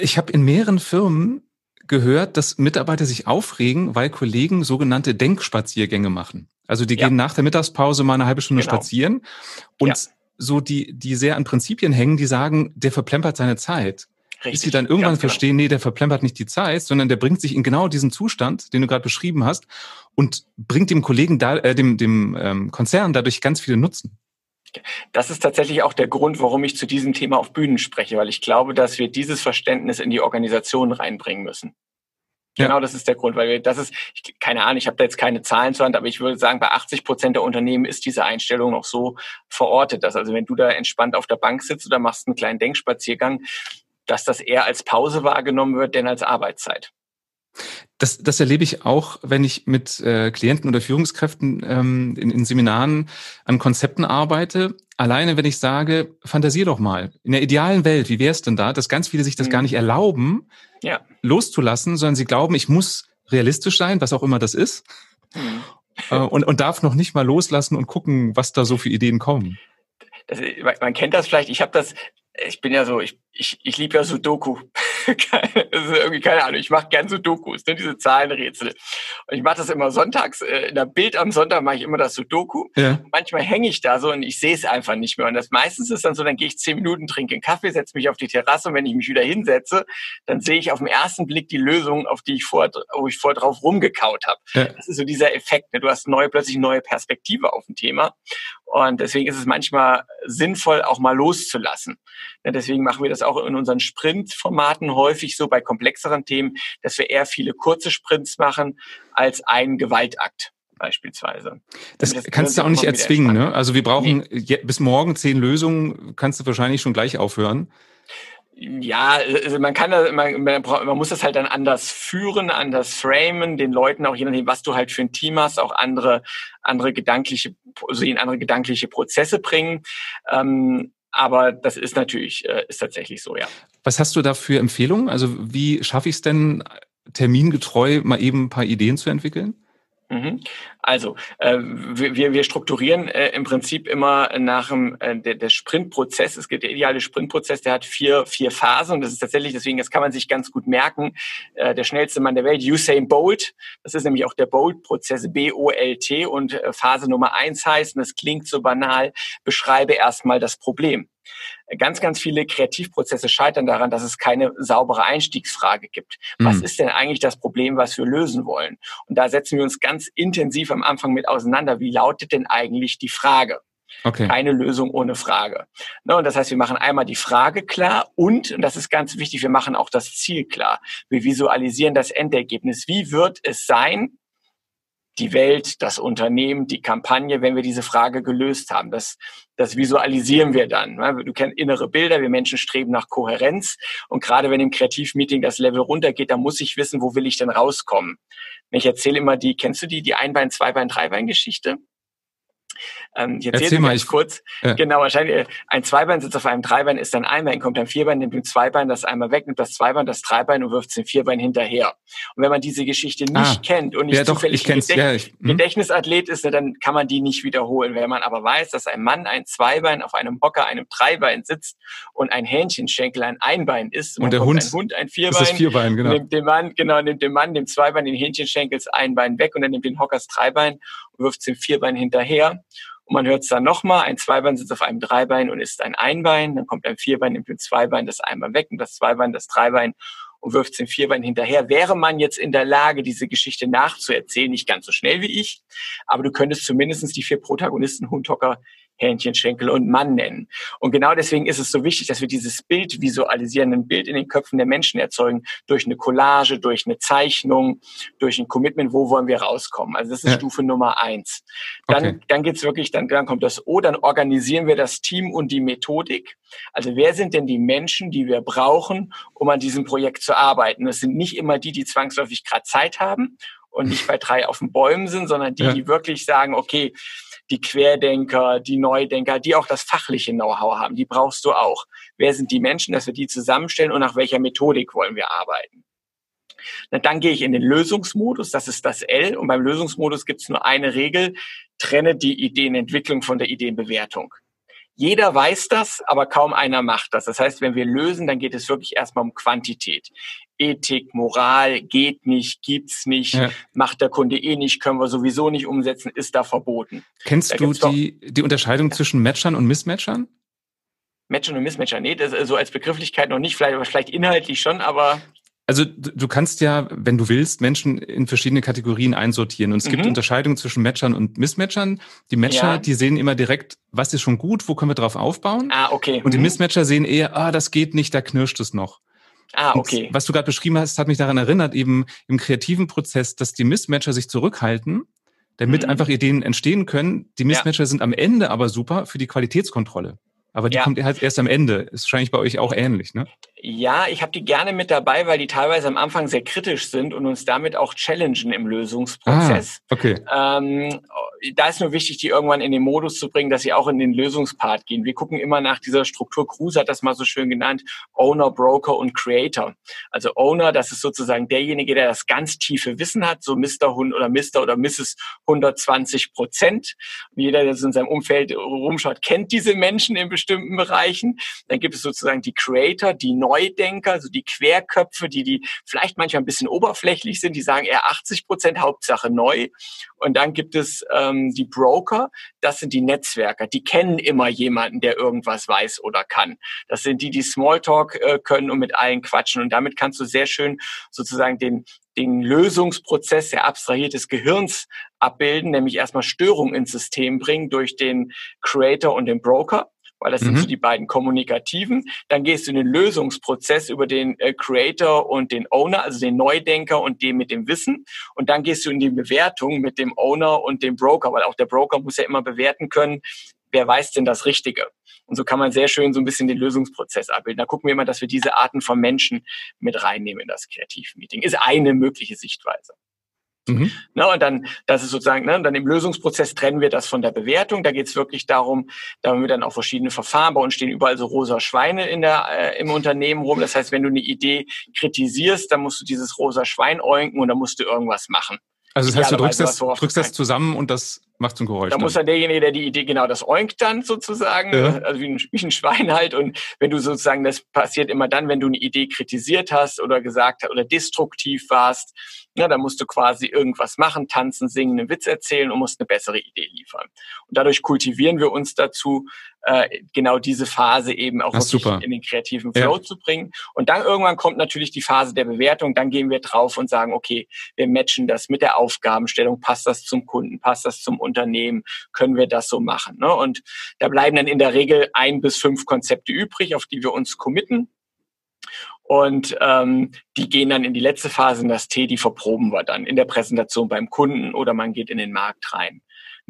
Ich habe in mehreren Firmen gehört, dass Mitarbeiter sich aufregen, weil Kollegen sogenannte Denkspaziergänge machen. Also die ja. gehen nach der Mittagspause mal eine halbe Stunde genau. spazieren und ja. so die, die sehr an Prinzipien hängen, die sagen, der verplempert seine Zeit. Richtig, Bis sie dann irgendwann genau. verstehen, nee, der verplempert nicht die Zeit, sondern der bringt sich in genau diesen Zustand, den du gerade beschrieben hast, und bringt dem Kollegen, da, äh, dem, dem ähm, Konzern dadurch ganz viele Nutzen. Das ist tatsächlich auch der Grund, warum ich zu diesem Thema auf Bühnen spreche, weil ich glaube, dass wir dieses Verständnis in die Organisation reinbringen müssen. Ja. Genau, das ist der Grund, weil wir, das ist, ich, keine Ahnung, ich habe da jetzt keine Zahlen zur Hand, aber ich würde sagen, bei 80 Prozent der Unternehmen ist diese Einstellung noch so verortet, dass also wenn du da entspannt auf der Bank sitzt oder machst einen kleinen Denkspaziergang, dass das eher als Pause wahrgenommen wird, denn als Arbeitszeit. Das, das erlebe ich auch, wenn ich mit äh, Klienten oder Führungskräften ähm, in, in Seminaren an Konzepten arbeite. Alleine, wenn ich sage, fantasier doch mal. In der idealen Welt, wie wäre es denn da, dass ganz viele sich das mhm. gar nicht erlauben, ja. loszulassen, sondern sie glauben, ich muss realistisch sein, was auch immer das ist. Mhm. Äh, und, und darf noch nicht mal loslassen und gucken, was da so für Ideen kommen. Das, man kennt das vielleicht. Ich habe das. Ich bin ja so. Ich ich, ich liebe ja Sudoku. Keine, irgendwie keine Ahnung. Ich mache gern so Dokus, ne, diese Zahlenrätsel. Und ich mache das immer sonntags. Äh, in der Bild am Sonntag mache ich immer das Sudoku. Ja. Manchmal hänge ich da so und ich sehe es einfach nicht mehr. Und das meistens ist dann so, dann gehe ich zehn Minuten, trinke einen Kaffee, setze mich auf die Terrasse und wenn ich mich wieder hinsetze, dann sehe ich auf den ersten Blick die Lösung, auf die ich vor, wo ich vorher drauf rumgekaut habe. Ja. Das ist so dieser Effekt. Ne? Du hast neue, plötzlich neue Perspektive auf ein Thema. Und deswegen ist es manchmal sinnvoll, auch mal loszulassen. Deswegen machen wir das auch in unseren Sprint-Formaten häufig so bei komplexeren Themen, dass wir eher viele kurze Sprints machen als einen Gewaltakt beispielsweise. Das, das kannst du auch nicht erzwingen, ne? Also wir brauchen nee. bis morgen zehn Lösungen, kannst du wahrscheinlich schon gleich aufhören. Ja, also man kann das, man, man, man muss das halt dann anders führen, anders framen, den Leuten auch je nachdem, was du halt für ein Team hast, auch andere, andere gedankliche, also in andere gedankliche Prozesse bringen. Ähm, aber das ist natürlich, äh, ist tatsächlich so, ja. Was hast du da für Empfehlungen? Also wie schaffe ich es denn, termingetreu mal eben ein paar Ideen zu entwickeln? Mhm. Also, äh, wir, wir strukturieren äh, im Prinzip immer nach dem äh, der, der Sprintprozess. Es gibt der ideale Sprintprozess, der hat vier, vier Phasen und das ist tatsächlich, deswegen, das kann man sich ganz gut merken, äh, der schnellste Mann der Welt, Usain Bolt. Das ist nämlich auch der Bolt-Prozess, B-O-L-T und äh, Phase Nummer eins heißt, und das klingt so banal, beschreibe erstmal das Problem. Ganz, ganz viele Kreativprozesse scheitern daran, dass es keine saubere Einstiegsfrage gibt. Was mhm. ist denn eigentlich das Problem, was wir lösen wollen? Und da setzen wir uns ganz intensiv am Anfang mit auseinander. Wie lautet denn eigentlich die Frage? Okay. Keine Lösung ohne Frage. Ne, und das heißt, wir machen einmal die Frage klar und, und das ist ganz wichtig, wir machen auch das Ziel klar. Wir visualisieren das Endergebnis. Wie wird es sein, die Welt, das Unternehmen, die Kampagne, wenn wir diese Frage gelöst haben. Das, das visualisieren wir dann. Du kennst innere Bilder, wir Menschen streben nach Kohärenz. Und gerade wenn im Kreativmeeting das Level runtergeht, dann muss ich wissen, wo will ich denn rauskommen. Ich erzähle immer die, kennst du die, die Einbein, Zweibein, Dreibein-Geschichte? Ähm, ich erzähle mal ich, kurz. Ja. Genau, wahrscheinlich äh, ein Zweibein sitzt auf einem Dreibein, ist ein Einbein, kommt ein Vierbein, nimmt ein Zweibein das einmal weg, nimmt das Zweibein, das Dreibein und wirft es den Vierbein hinterher. Und wenn man diese Geschichte nicht ah, kennt und nicht ja, zufällig doch, Gedächt ja, ich, hm. Gedächtnisathlet ist, dann kann man die nicht wiederholen. Wenn man aber weiß, dass ein Mann ein Zweibein auf einem Hocker, einem Dreibein sitzt und ein Hähnchenschenkel ein Einbein ist, und, und der Hund, ein Hund ein Vierbein, Vierbein genau. nimmt dem Mann, genau, nimmt dem Mann dem Zweibein den Hähnchenschenkels Einbein weg und dann nimmt den Hockers Dreibein und wirft den Vierbein hinterher. Und man hört es dann nochmal, ein Zweibein sitzt auf einem Dreibein und ist ein Einbein, dann kommt ein Vierbein, nimmt ein Zweibein das Einbein weg und das Zweibein das Dreibein und wirft den Vierbein hinterher. Wäre man jetzt in der Lage, diese Geschichte nachzuerzählen, nicht ganz so schnell wie ich, aber du könntest zumindestens die vier Protagonisten Hundhocker Hähnchen, Schenkel und Mann nennen. Und genau deswegen ist es so wichtig, dass wir dieses Bild visualisieren, ein Bild in den Köpfen der Menschen erzeugen, durch eine Collage, durch eine Zeichnung, durch ein Commitment, wo wollen wir rauskommen. Also das ist ja. Stufe Nummer eins. Dann, okay. dann geht's wirklich, dann, dann kommt das O, dann organisieren wir das Team und die Methodik. Also wer sind denn die Menschen, die wir brauchen, um an diesem Projekt zu arbeiten? Das sind nicht immer die, die zwangsläufig gerade Zeit haben und nicht bei drei auf den Bäumen sind, sondern die, ja. die wirklich sagen, okay, die Querdenker, die Neudenker, die auch das fachliche Know-how haben, die brauchst du auch. Wer sind die Menschen, dass wir die zusammenstellen und nach welcher Methodik wollen wir arbeiten? Na, dann gehe ich in den Lösungsmodus, das ist das L. Und beim Lösungsmodus gibt es nur eine Regel, trenne die Ideenentwicklung von der Ideenbewertung. Jeder weiß das, aber kaum einer macht das. Das heißt, wenn wir lösen, dann geht es wirklich erstmal um Quantität. Ethik, Moral, geht nicht, gibt's nicht, ja. macht der Kunde eh nicht, können wir sowieso nicht umsetzen, ist da verboten. Kennst da du die, die Unterscheidung ja. zwischen Matchern und Mismatchern? Matchern und Mismatchern, nee, das ist so als Begrifflichkeit noch nicht, vielleicht, vielleicht inhaltlich schon, aber also du kannst ja, wenn du willst, Menschen in verschiedene Kategorien einsortieren. Und es mhm. gibt Unterscheidungen zwischen Matchern und Mismatchern. Die Matcher, ja. die sehen immer direkt, was ist schon gut, wo können wir drauf aufbauen. Ah, okay. Und die mhm. Mismatcher sehen eher, ah, das geht nicht, da knirscht es noch. Ah, okay. Und was du gerade beschrieben hast, hat mich daran erinnert, eben im kreativen Prozess, dass die Mismatcher sich zurückhalten, damit mhm. einfach Ideen entstehen können. Die Mismatcher ja. sind am Ende aber super für die Qualitätskontrolle. Aber die ja. kommt halt erst am Ende. Ist wahrscheinlich bei euch auch ähnlich, ne? Ja, ich habe die gerne mit dabei, weil die teilweise am Anfang sehr kritisch sind und uns damit auch challengen im Lösungsprozess. Ah, okay. Ähm, da ist nur wichtig, die irgendwann in den Modus zu bringen, dass sie auch in den Lösungspart gehen. Wir gucken immer nach dieser Struktur. Kruse hat das mal so schön genannt. Owner, Broker und Creator. Also Owner, das ist sozusagen derjenige, der das ganz tiefe Wissen hat, so Mr. Hund oder Mr. oder Mrs. 120 Prozent. Jeder, der so in seinem Umfeld rumschaut, kennt diese Menschen in bestimmten Bereichen. Dann gibt es sozusagen die Creator, die Neudenker, also die Querköpfe, die, die vielleicht manchmal ein bisschen oberflächlich sind, die sagen eher 80 Prozent Hauptsache neu. Und dann gibt es ähm, die Broker, das sind die Netzwerker, die kennen immer jemanden, der irgendwas weiß oder kann. Das sind die, die Smalltalk äh, können und mit allen quatschen. Und damit kannst du sehr schön sozusagen den, den Lösungsprozess der abstrahiert des Gehirns abbilden, nämlich erstmal Störungen ins System bringen durch den Creator und den Broker weil das mhm. sind so die beiden kommunikativen. Dann gehst du in den Lösungsprozess über den äh, Creator und den Owner, also den Neudenker und dem mit dem Wissen. Und dann gehst du in die Bewertung mit dem Owner und dem Broker, weil auch der Broker muss ja immer bewerten können, wer weiß denn das Richtige? Und so kann man sehr schön so ein bisschen den Lösungsprozess abbilden. Da gucken wir immer, dass wir diese Arten von Menschen mit reinnehmen in das Kreativmeeting. Ist eine mögliche Sichtweise. Mhm. Na, und dann, das ist sozusagen, ne, dann im Lösungsprozess trennen wir das von der Bewertung. Da geht es wirklich darum, da haben wir dann auch verschiedene Verfahren. Bei uns stehen überall so rosa Schweine in der, äh, im Unternehmen rum. Das heißt, wenn du eine Idee kritisierst, dann musst du dieses rosa Schwein äugen und dann musst du irgendwas machen. Also das heißt, du drückst das, drückst das zusammen und das macht so ein Geräusch. Da dann. muss dann derjenige, der die Idee, genau, das oinkt dann sozusagen, ja. also wie ein, wie ein Schwein halt. Und wenn du sozusagen, das passiert immer dann, wenn du eine Idee kritisiert hast oder gesagt hast oder destruktiv warst, na, dann musst du quasi irgendwas machen, tanzen, singen, einen Witz erzählen und musst eine bessere Idee liefern. Und dadurch kultivieren wir uns dazu, äh, genau diese Phase eben auch in den kreativen Flow ja. zu bringen. Und dann irgendwann kommt natürlich die Phase der Bewertung. Dann gehen wir drauf und sagen, okay, wir matchen das mit der Aufgabenstellung. Passt das zum Kunden? Passt das zum Unternehmen? Können wir das so machen? Ne? Und da bleiben dann in der Regel ein bis fünf Konzepte übrig, auf die wir uns committen. Und ähm, die gehen dann in die letzte Phase in das T, die verproben wir dann in der Präsentation beim Kunden oder man geht in den Markt rein.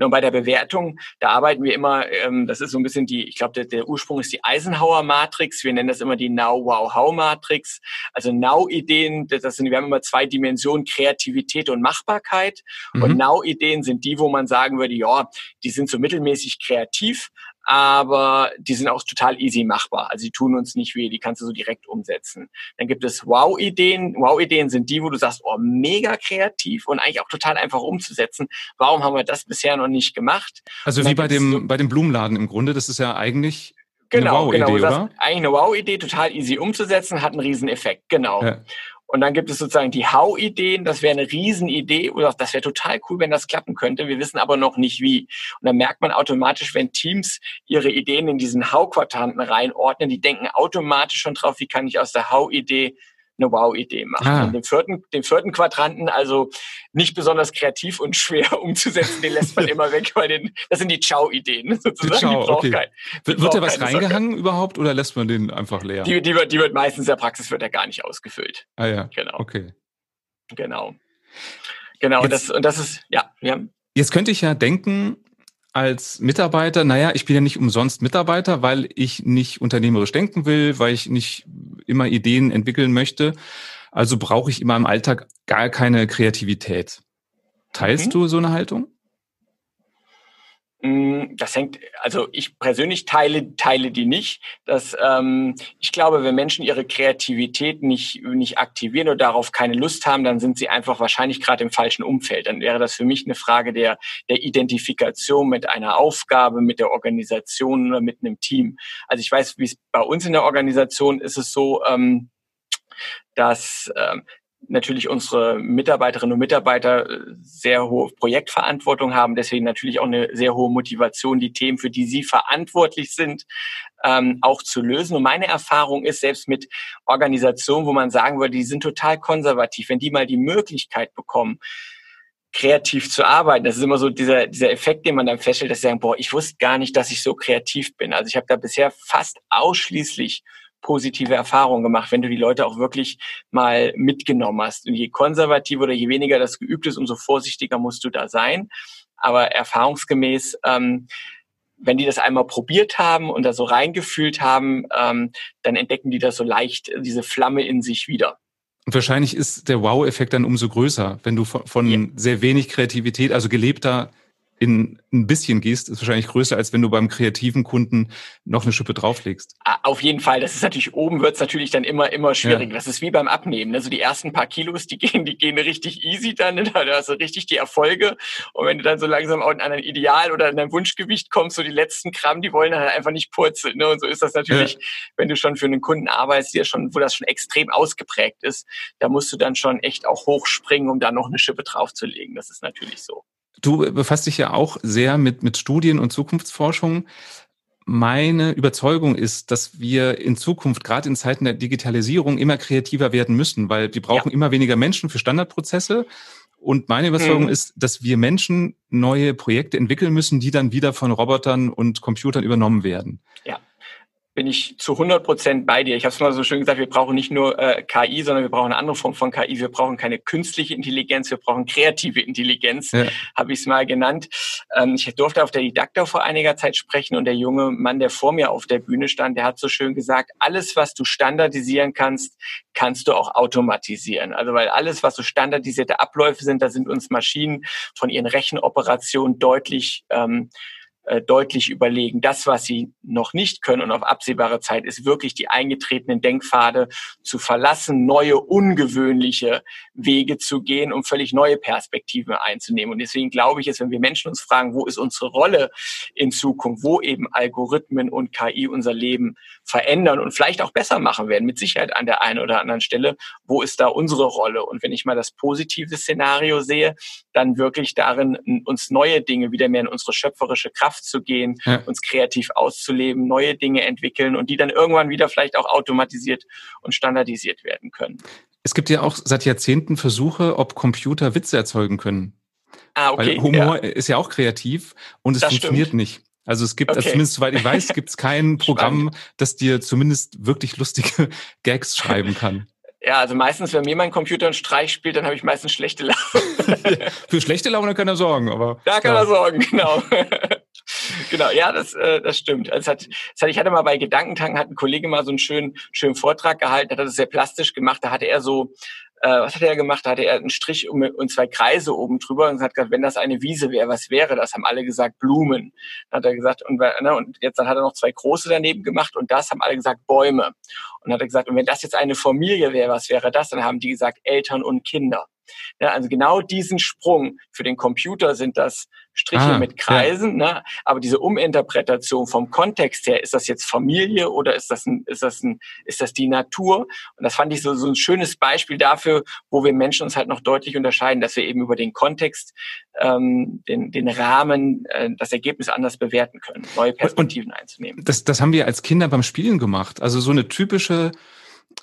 Und bei der Bewertung, da arbeiten wir immer, ähm, das ist so ein bisschen die, ich glaube, der, der Ursprung ist die Eisenhower-Matrix. Wir nennen das immer die Now-Wow-How-Matrix. Also Now-Ideen, das sind, wir haben immer zwei Dimensionen, Kreativität und Machbarkeit. Mhm. Und Now-Ideen sind die, wo man sagen würde, ja, die sind so mittelmäßig kreativ, aber die sind auch total easy machbar. Also die tun uns nicht weh, die kannst du so direkt umsetzen. Dann gibt es Wow-Ideen. Wow-Ideen sind die, wo du sagst, oh, mega kreativ und eigentlich auch total einfach umzusetzen. Warum haben wir das bisher noch nicht gemacht? Also wie bei dem, so bei dem Blumenladen im Grunde, das ist ja eigentlich Genau, eine wow genau. oder? Eigentlich eine Wow-Idee, total easy umzusetzen, hat einen riesen Effekt. Genau. Ja. Und dann gibt es sozusagen die How-Ideen. Das wäre eine Riesenidee oder das wäre total cool, wenn das klappen könnte. Wir wissen aber noch nicht wie. Und dann merkt man automatisch, wenn Teams ihre Ideen in diesen How-Quadranten reinordnen, die denken automatisch schon drauf, wie kann ich aus der How-Idee eine Wow-Idee machen. Ah. Den vierten, den vierten Quadranten, also nicht besonders kreativ und schwer umzusetzen, den lässt man immer weg, weil den, das sind die Ciao-Ideen sozusagen. Ciao, okay. Kein, wird, wird da was reingehangen Sache. überhaupt oder lässt man den einfach leer? Die, die, wird, die wird meistens in der Praxis wird er gar nicht ausgefüllt. Ah ja. Genau. Okay. Genau. Genau, jetzt, das, und das ist, ja, ja. Jetzt könnte ich ja denken, als Mitarbeiter, naja, ich bin ja nicht umsonst Mitarbeiter, weil ich nicht unternehmerisch denken will, weil ich nicht immer Ideen entwickeln möchte. Also brauche ich in meinem Alltag gar keine Kreativität. Teilst mhm. du so eine Haltung? Mm, das hängt, also ich persönlich teile, teile die nicht. Das, ähm, ich glaube, wenn Menschen ihre Kreativität nicht, nicht aktivieren oder darauf keine Lust haben, dann sind sie einfach wahrscheinlich gerade im falschen Umfeld. Dann wäre das für mich eine Frage der, der Identifikation mit einer Aufgabe, mit der Organisation oder mit einem Team. Also ich weiß, wie es bei uns in der Organisation ist es so, ähm, dass ähm, natürlich unsere Mitarbeiterinnen und Mitarbeiter äh, sehr hohe Projektverantwortung haben, deswegen natürlich auch eine sehr hohe Motivation, die Themen, für die sie verantwortlich sind, ähm, auch zu lösen. Und meine Erfahrung ist, selbst mit Organisationen, wo man sagen würde, die sind total konservativ, wenn die mal die Möglichkeit bekommen, kreativ zu arbeiten. Das ist immer so dieser, dieser Effekt, den man dann feststellt, dass sie sagen, boah, ich wusste gar nicht, dass ich so kreativ bin. Also ich habe da bisher fast ausschließlich positive Erfahrungen gemacht, wenn du die Leute auch wirklich mal mitgenommen hast. Und je konservativer oder je weniger das geübt ist, umso vorsichtiger musst du da sein. Aber erfahrungsgemäß, ähm, wenn die das einmal probiert haben und da so reingefühlt haben, ähm, dann entdecken die das so leicht, diese Flamme in sich wieder. Und wahrscheinlich ist der Wow-Effekt dann umso größer, wenn du von, von ja. sehr wenig Kreativität, also gelebter in ein bisschen gehst, ist wahrscheinlich größer, als wenn du beim kreativen Kunden noch eine Schippe drauflegst. Ah, auf jeden Fall. Das ist natürlich, oben wird es natürlich dann immer, immer schwierig. Ja. Das ist wie beim Abnehmen. Also die ersten paar Kilos, die gehen, die gehen richtig easy dann. Ne? Da hast du richtig die Erfolge. Und wenn du dann so langsam an ein Ideal oder an dein Wunschgewicht kommst, so die letzten Gramm, die wollen dann halt einfach nicht purzeln. Ne? Und so ist das natürlich, ja. wenn du schon für einen Kunden arbeitest, der schon, wo das schon extrem ausgeprägt ist, da musst du dann schon echt auch hochspringen, um da noch eine Schippe draufzulegen. Das ist natürlich so. Du befasst dich ja auch sehr mit, mit Studien und Zukunftsforschung. Meine Überzeugung ist, dass wir in Zukunft, gerade in Zeiten der Digitalisierung, immer kreativer werden müssen, weil wir brauchen ja. immer weniger Menschen für Standardprozesse. Und meine Überzeugung mhm. ist, dass wir Menschen neue Projekte entwickeln müssen, die dann wieder von Robotern und Computern übernommen werden. Ja bin ich zu 100 Prozent bei dir. Ich habe es mal so schön gesagt, wir brauchen nicht nur äh, KI, sondern wir brauchen eine andere Form von KI. Wir brauchen keine künstliche Intelligenz, wir brauchen kreative Intelligenz, ja. habe ich es mal genannt. Ähm, ich durfte auf der Didakta vor einiger Zeit sprechen und der junge Mann, der vor mir auf der Bühne stand, der hat so schön gesagt, alles, was du standardisieren kannst, kannst du auch automatisieren. Also weil alles, was so standardisierte Abläufe sind, da sind uns Maschinen von ihren Rechenoperationen deutlich ähm, äh, deutlich überlegen. Das, was sie noch nicht können und auf absehbare Zeit, ist wirklich die eingetretenen Denkpfade zu verlassen, neue, ungewöhnliche Wege zu gehen, um völlig neue Perspektiven einzunehmen. Und deswegen glaube ich, dass wenn wir Menschen uns fragen, wo ist unsere Rolle in Zukunft, wo eben Algorithmen und KI unser Leben verändern und vielleicht auch besser machen werden, mit Sicherheit an der einen oder anderen Stelle, wo ist da unsere Rolle? Und wenn ich mal das positive Szenario sehe, dann wirklich darin, uns neue Dinge wieder mehr in unsere schöpferische Kraft zu gehen, ja. uns kreativ auszuleben, neue Dinge entwickeln und die dann irgendwann wieder vielleicht auch automatisiert und standardisiert werden können. Es gibt ja auch seit Jahrzehnten Versuche, ob Computer Witze erzeugen können. Ah, okay. Weil Humor ja. ist ja auch kreativ und es das funktioniert stimmt. nicht. Also es gibt, also okay. also zumindest soweit ich weiß, gibt es kein Programm, das dir zumindest wirklich lustige Gags schreiben kann. Ja, also meistens, wenn mir mein Computer einen Streich spielt, dann habe ich meistens schlechte Laune. Für schlechte Laune kann er sorgen, aber. Da kann ja. er sorgen, genau. genau, ja, das, äh, das stimmt. Es hat, es hat, ich hatte mal bei Gedankentanken, hat ein Kollege mal so einen schönen, schönen Vortrag gehalten, hat das sehr plastisch gemacht. Da hatte er so, äh, was hat er gemacht? Da hatte er einen Strich und zwei Kreise oben drüber und hat gesagt, wenn das eine Wiese wäre, was wäre das? Haben alle gesagt, Blumen. Dann hat er gesagt, und, ne, und jetzt dann hat er noch zwei große daneben gemacht und das haben alle gesagt, Bäume. Und dann hat er gesagt, und wenn das jetzt eine Familie wäre, was wäre das? Dann haben die gesagt, Eltern und Kinder. Ja, also genau diesen Sprung für den Computer sind das Striche ah, mit Kreisen, ja. ne? aber diese Uminterpretation vom Kontext her, ist das jetzt Familie oder ist das ein, ist das ein, ist das die Natur? Und das fand ich so, so ein schönes Beispiel dafür, wo wir Menschen uns halt noch deutlich unterscheiden, dass wir eben über den Kontext, ähm, den, den Rahmen, äh, das Ergebnis anders bewerten können, neue Perspektiven und einzunehmen. Das, das haben wir als Kinder beim Spielen gemacht. Also so eine typische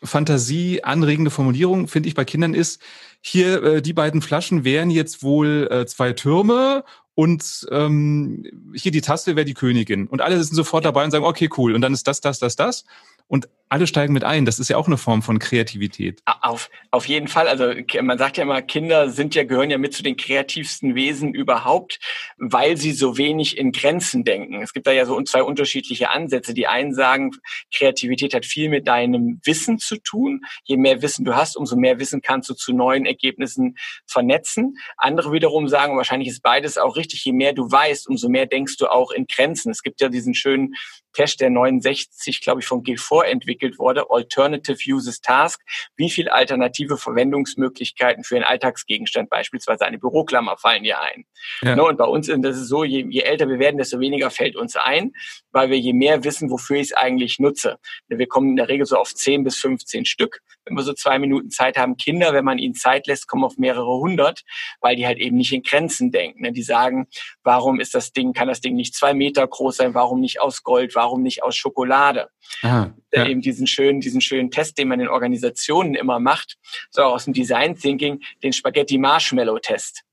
Fantasie anregende Formulierung, finde ich, bei Kindern ist, hier äh, die beiden Flaschen wären jetzt wohl äh, zwei Türme und ähm, hier die Taste wäre die Königin. Und alle sind sofort dabei und sagen, okay, cool. Und dann ist das, das, das, das und alle steigen mit ein. Das ist ja auch eine Form von Kreativität. Auf, auf jeden Fall. Also man sagt ja immer, Kinder sind ja, gehören ja mit zu den kreativsten Wesen überhaupt, weil sie so wenig in Grenzen denken. Es gibt da ja so zwei unterschiedliche Ansätze. Die einen sagen, Kreativität hat viel mit deinem Wissen zu tun. Je mehr Wissen du hast, umso mehr Wissen kannst du zu neuen Ergebnissen vernetzen. Andere wiederum sagen, wahrscheinlich ist beides auch richtig, je mehr du weißt, umso mehr denkst du auch in Grenzen. Es gibt ja diesen schönen Test der 69, glaube ich, von G4 entwickelt wurde, Alternative Uses Task. Wie viele alternative Verwendungsmöglichkeiten für einen Alltagsgegenstand, beispielsweise eine Büroklammer, fallen dir ein? Ja. Ne, und bei uns ist es so, je, je älter wir werden, desto weniger fällt uns ein, weil wir je mehr wissen, wofür ich es eigentlich nutze. Wir kommen in der Regel so auf 10 bis 15 Stück. Wenn wir so zwei Minuten Zeit haben, Kinder, wenn man ihnen Zeit lässt, kommen auf mehrere hundert, weil die halt eben nicht in Grenzen denken. Ne? Die sagen, warum ist das Ding, kann das Ding nicht zwei Meter groß sein, warum nicht aus Gold, warum nicht aus Schokolade? Aha, ja. Eben diesen schönen, diesen schönen Test, den man in Organisationen immer macht, so aus dem Design Thinking, den Spaghetti Marshmallow Test.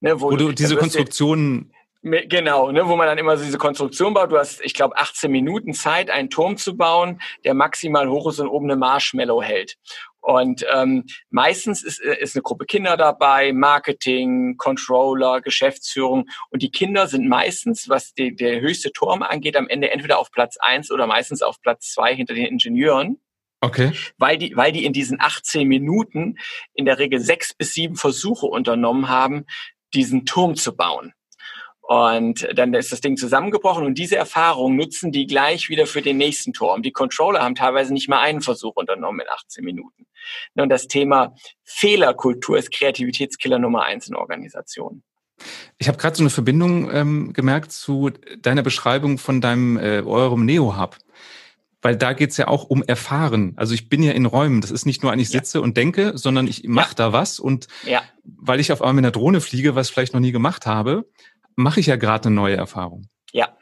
Ne, wo, wo du diese Konstruktionen Genau, ne, wo man dann immer so diese Konstruktion baut. Du hast, ich glaube, 18 Minuten Zeit, einen Turm zu bauen, der maximal hoch ist und oben eine Marshmallow hält. Und ähm, meistens ist, äh, ist eine Gruppe Kinder dabei, Marketing, Controller, Geschäftsführung. Und die Kinder sind meistens, was die, der höchste Turm angeht, am Ende entweder auf Platz eins oder meistens auf Platz zwei hinter den Ingenieuren. Okay. Weil die, weil die in diesen 18 Minuten in der Regel sechs bis sieben Versuche unternommen haben, diesen Turm zu bauen. Und dann ist das Ding zusammengebrochen und diese Erfahrung nutzen die gleich wieder für den nächsten Turm. Die Controller haben teilweise nicht mal einen Versuch unternommen in 18 Minuten. Und das Thema Fehlerkultur ist Kreativitätskiller Nummer eins in Organisationen. Ich habe gerade so eine Verbindung ähm, gemerkt zu deiner Beschreibung von deinem äh, eurem Neo-Hub. Weil da geht's ja auch um Erfahren. Also ich bin ja in Räumen. Das ist nicht nur, ich sitze ja. und denke, sondern ich mache ja. da was. Und ja. weil ich auf einmal mit einer Drohne fliege, was ich vielleicht noch nie gemacht habe, mache ich ja gerade eine neue Erfahrung. Ja,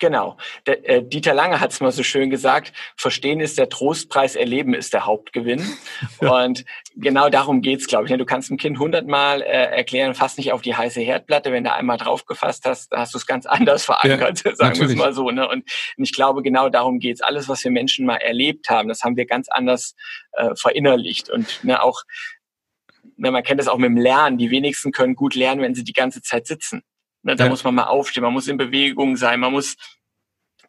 Genau. Der, äh, Dieter Lange hat es mal so schön gesagt, Verstehen ist der Trostpreis, Erleben ist der Hauptgewinn. Ja. Und genau darum geht's, glaube ich. Ne? Du kannst einem Kind hundertmal äh, erklären, fass nicht auf die heiße Herdplatte. Wenn du einmal drauf gefasst hast, hast du es ganz anders verankert, ja, sagen wir es mal so. Ne? Und ich glaube, genau darum geht's. Alles, was wir Menschen mal erlebt haben, das haben wir ganz anders äh, verinnerlicht. Und ne, auch, ne, man kennt das auch mit dem Lernen. Die wenigsten können gut lernen, wenn sie die ganze Zeit sitzen. Ne, da ja. muss man mal aufstehen, man muss in Bewegung sein, man muss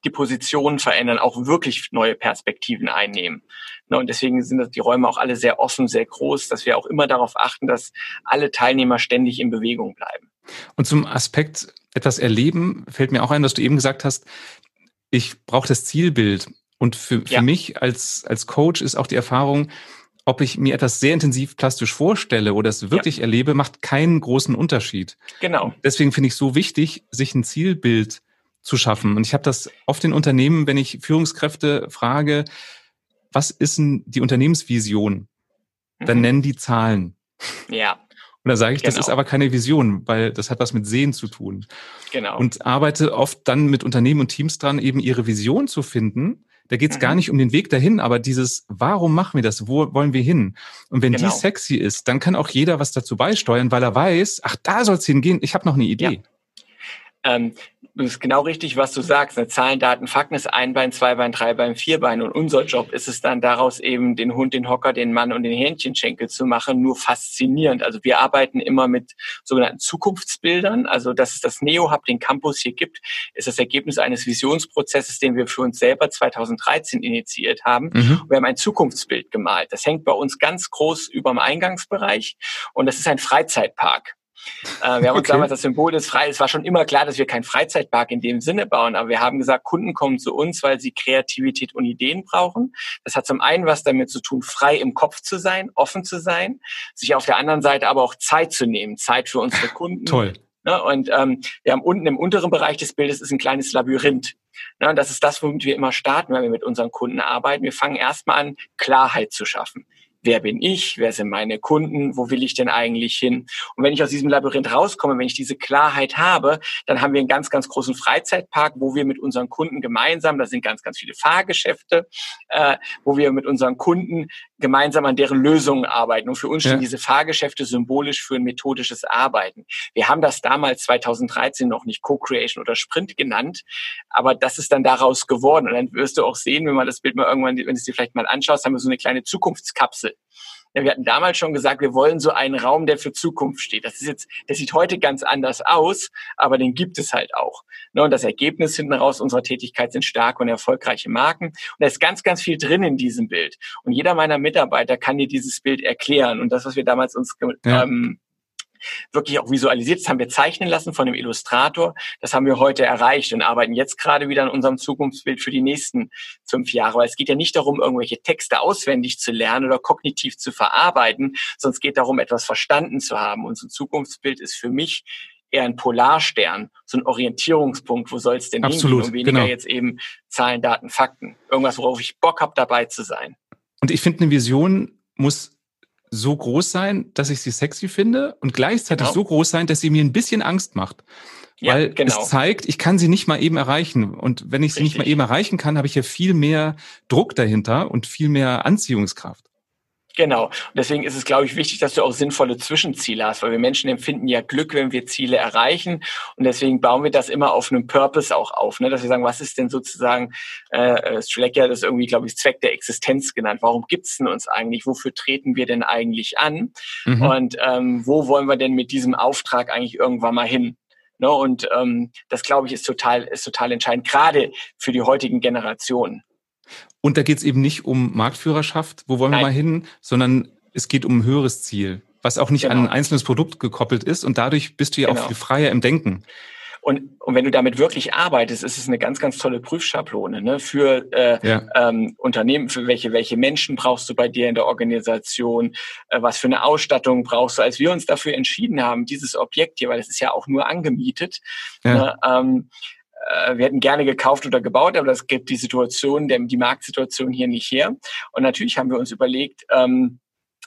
die Positionen verändern, auch wirklich neue Perspektiven einnehmen. Ne, und deswegen sind die Räume auch alle sehr offen, sehr groß, dass wir auch immer darauf achten, dass alle Teilnehmer ständig in Bewegung bleiben. Und zum Aspekt etwas erleben fällt mir auch ein, dass du eben gesagt hast, ich brauche das Zielbild. Und für, für ja. mich als, als Coach ist auch die Erfahrung, ob ich mir etwas sehr intensiv plastisch vorstelle oder es wirklich ja. erlebe, macht keinen großen Unterschied. Genau. Deswegen finde ich so wichtig, sich ein Zielbild zu schaffen. Und ich habe das oft in Unternehmen, wenn ich Führungskräfte frage, was ist denn die Unternehmensvision? Dann mhm. nennen die Zahlen. Ja. Und da sage ich, genau. das ist aber keine Vision, weil das hat was mit Sehen zu tun. Genau. Und arbeite oft dann mit Unternehmen und Teams dran, eben ihre Vision zu finden da geht es mhm. gar nicht um den Weg dahin, aber dieses, warum machen wir das? Wo wollen wir hin? Und wenn genau. die sexy ist, dann kann auch jeder was dazu beisteuern, weil er weiß, ach, da soll es hingehen, ich habe noch eine Idee. Ja. Ähm, das ist genau richtig, was du sagst. Ne? Zahlen, Daten, Fakten ist ein Bein, zwei Bein, drei Bein, vier Bein. Und unser Job ist es dann daraus eben den Hund, den Hocker, den Mann und den Hähnchenschenkel zu machen. Nur faszinierend. Also wir arbeiten immer mit sogenannten Zukunftsbildern. Also dass es das Neo-Hub, den Campus hier gibt, ist das Ergebnis eines Visionsprozesses, den wir für uns selber 2013 initiiert haben. Mhm. Wir haben ein Zukunftsbild gemalt. Das hängt bei uns ganz groß über dem Eingangsbereich. Und das ist ein Freizeitpark. Äh, wir haben uns okay. damals das Symbol des Frei, es war schon immer klar, dass wir keinen Freizeitpark in dem Sinne bauen, aber wir haben gesagt, Kunden kommen zu uns, weil sie Kreativität und Ideen brauchen. Das hat zum einen was damit zu tun, frei im Kopf zu sein, offen zu sein, sich auf der anderen Seite aber auch Zeit zu nehmen, Zeit für unsere Kunden. Toll. Ne, und ähm, wir haben unten im unteren Bereich des Bildes ist ein kleines Labyrinth. Ne, und das ist das, womit wir immer starten, wenn wir mit unseren Kunden arbeiten. Wir fangen erstmal an, Klarheit zu schaffen wer bin ich, wer sind meine Kunden, wo will ich denn eigentlich hin? Und wenn ich aus diesem Labyrinth rauskomme, wenn ich diese Klarheit habe, dann haben wir einen ganz, ganz großen Freizeitpark, wo wir mit unseren Kunden gemeinsam, da sind ganz, ganz viele Fahrgeschäfte, äh, wo wir mit unseren Kunden gemeinsam an deren Lösungen arbeiten. Und für uns stehen ja. diese Fahrgeschäfte symbolisch für ein methodisches Arbeiten. Wir haben das damals 2013 noch nicht Co-Creation oder Sprint genannt, aber das ist dann daraus geworden. Und dann wirst du auch sehen, wenn man das Bild mal irgendwann, wenn du es dir vielleicht mal anschaust, haben wir so eine kleine Zukunftskapsel. Ja, wir hatten damals schon gesagt, wir wollen so einen Raum, der für Zukunft steht. Das ist jetzt, der sieht heute ganz anders aus, aber den gibt es halt auch. Ne, und das Ergebnis hinten raus unserer Tätigkeit sind starke und erfolgreiche Marken. Und da ist ganz, ganz viel drin in diesem Bild. Und jeder meiner Mitarbeiter kann dir dieses Bild erklären. Und das, was wir damals uns ähm, wirklich auch visualisiert. Das haben wir zeichnen lassen von dem Illustrator. Das haben wir heute erreicht und arbeiten jetzt gerade wieder an unserem Zukunftsbild für die nächsten fünf Jahre. Weil es geht ja nicht darum, irgendwelche Texte auswendig zu lernen oder kognitiv zu verarbeiten, sondern es geht darum, etwas verstanden zu haben. Unser Zukunftsbild ist für mich eher ein Polarstern, so ein Orientierungspunkt, wo soll es denn Absolut, hingehen und weniger genau. jetzt eben Zahlen, Daten, Fakten. Irgendwas, worauf ich Bock habe, dabei zu sein. Und ich finde, eine Vision muss so groß sein, dass ich sie sexy finde und gleichzeitig genau. so groß sein, dass sie mir ein bisschen Angst macht. Ja, Weil genau. es zeigt, ich kann sie nicht mal eben erreichen. Und wenn ich sie Richtig. nicht mal eben erreichen kann, habe ich ja viel mehr Druck dahinter und viel mehr Anziehungskraft. Genau. Und deswegen ist es, glaube ich, wichtig, dass du auch sinnvolle Zwischenziele hast, weil wir Menschen empfinden ja Glück, wenn wir Ziele erreichen. Und deswegen bauen wir das immer auf einem Purpose auch auf, ne? dass wir sagen, was ist denn sozusagen, äh, Streck ja das irgendwie, glaube ich, Zweck der Existenz genannt. Warum gibt's denn uns eigentlich? Wofür treten wir denn eigentlich an? Mhm. Und ähm, wo wollen wir denn mit diesem Auftrag eigentlich irgendwann mal hin? Ne? Und ähm, das, glaube ich, ist total, ist total entscheidend, gerade für die heutigen Generationen. Und da geht es eben nicht um Marktführerschaft, wo wollen Nein. wir mal hin, sondern es geht um ein höheres Ziel, was auch nicht genau. an ein einzelnes Produkt gekoppelt ist. Und dadurch bist du ja genau. auch viel freier im Denken. Und, und wenn du damit wirklich arbeitest, ist es eine ganz, ganz tolle Prüfschablone ne? für äh, ja. ähm, Unternehmen, für welche, welche Menschen brauchst du bei dir in der Organisation, äh, was für eine Ausstattung brauchst du. Als wir uns dafür entschieden haben, dieses Objekt hier, weil es ist ja auch nur angemietet, ja. ne, ähm, äh, wir hätten gerne gekauft oder gebaut, aber das gibt die Situation, die Marktsituation hier nicht her. Und natürlich haben wir uns überlegt, ähm,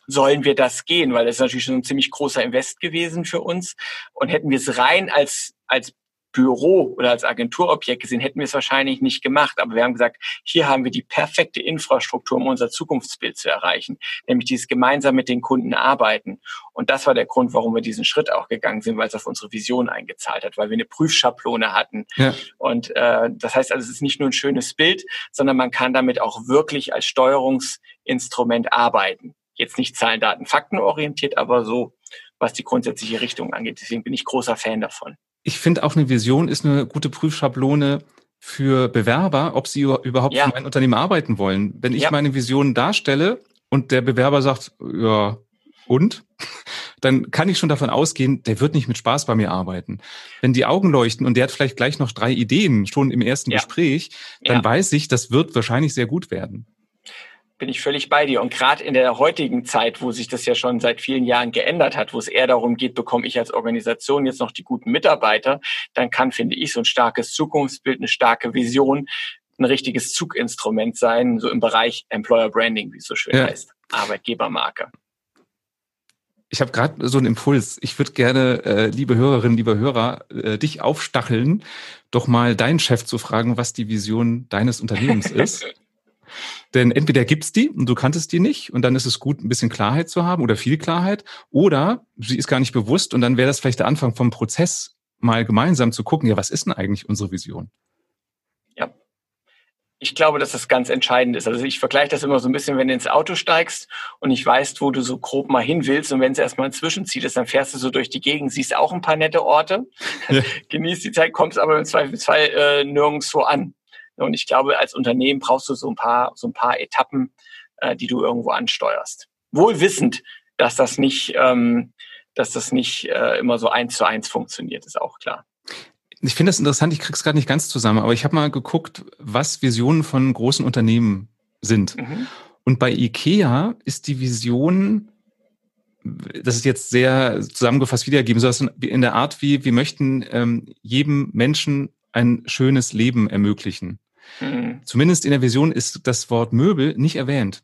sollen wir das gehen? Weil das ist natürlich schon ein ziemlich großer Invest gewesen für uns. Und hätten wir es rein als, als Büro oder als Agenturobjekt gesehen, hätten wir es wahrscheinlich nicht gemacht. Aber wir haben gesagt, hier haben wir die perfekte Infrastruktur, um unser Zukunftsbild zu erreichen, nämlich dieses gemeinsam mit den Kunden arbeiten. Und das war der Grund, warum wir diesen Schritt auch gegangen sind, weil es auf unsere Vision eingezahlt hat, weil wir eine Prüfschablone hatten. Ja. Und äh, das heißt also, es ist nicht nur ein schönes Bild, sondern man kann damit auch wirklich als Steuerungsinstrument arbeiten. Jetzt nicht Zahlen, Daten, Fakten orientiert, aber so, was die grundsätzliche Richtung angeht. Deswegen bin ich großer Fan davon ich finde auch eine Vision ist eine gute Prüfschablone für Bewerber, ob sie überhaupt ja. für mein Unternehmen arbeiten wollen. Wenn ich ja. meine Vision darstelle und der Bewerber sagt, ja, und? Dann kann ich schon davon ausgehen, der wird nicht mit Spaß bei mir arbeiten. Wenn die Augen leuchten und der hat vielleicht gleich noch drei Ideen schon im ersten ja. Gespräch, dann weiß ich, das wird wahrscheinlich sehr gut werden bin ich völlig bei dir. Und gerade in der heutigen Zeit, wo sich das ja schon seit vielen Jahren geändert hat, wo es eher darum geht, bekomme ich als Organisation jetzt noch die guten Mitarbeiter, dann kann, finde ich, so ein starkes Zukunftsbild, eine starke Vision ein richtiges Zuginstrument sein, so im Bereich Employer Branding, wie es so schön ja. heißt, Arbeitgebermarke. Ich habe gerade so einen Impuls. Ich würde gerne, äh, liebe Hörerinnen, liebe Hörer, äh, dich aufstacheln, doch mal deinen Chef zu fragen, was die Vision deines Unternehmens ist. Denn entweder gibt's die und du kanntest die nicht und dann ist es gut, ein bisschen Klarheit zu haben oder viel Klarheit, oder sie ist gar nicht bewusst und dann wäre das vielleicht der Anfang vom Prozess, mal gemeinsam zu gucken, ja, was ist denn eigentlich unsere Vision? Ja. Ich glaube, dass das ganz entscheidend ist. Also ich vergleiche das immer so ein bisschen, wenn du ins Auto steigst und nicht weißt, wo du so grob mal hin willst und wenn es erstmal ein Zwischenziel ist, dann fährst du so durch die Gegend, siehst auch ein paar nette Orte, ja. genießt die Zeit, kommst aber im Zweifelsfall äh, nirgendwo an. Und ich glaube, als Unternehmen brauchst du so ein paar, so ein paar Etappen, äh, die du irgendwo ansteuerst. Wohl wissend, dass das nicht, ähm, dass das nicht äh, immer so eins zu eins funktioniert, ist auch klar. Ich finde das interessant, ich krieg's gerade nicht ganz zusammen, aber ich habe mal geguckt, was Visionen von großen Unternehmen sind. Mhm. Und bei IKEA ist die Vision, das ist jetzt sehr zusammengefasst wiedergegeben, so in der Art wie, wir möchten ähm, jedem Menschen ein schönes Leben ermöglichen. Mhm. Zumindest in der Vision ist das Wort Möbel nicht erwähnt.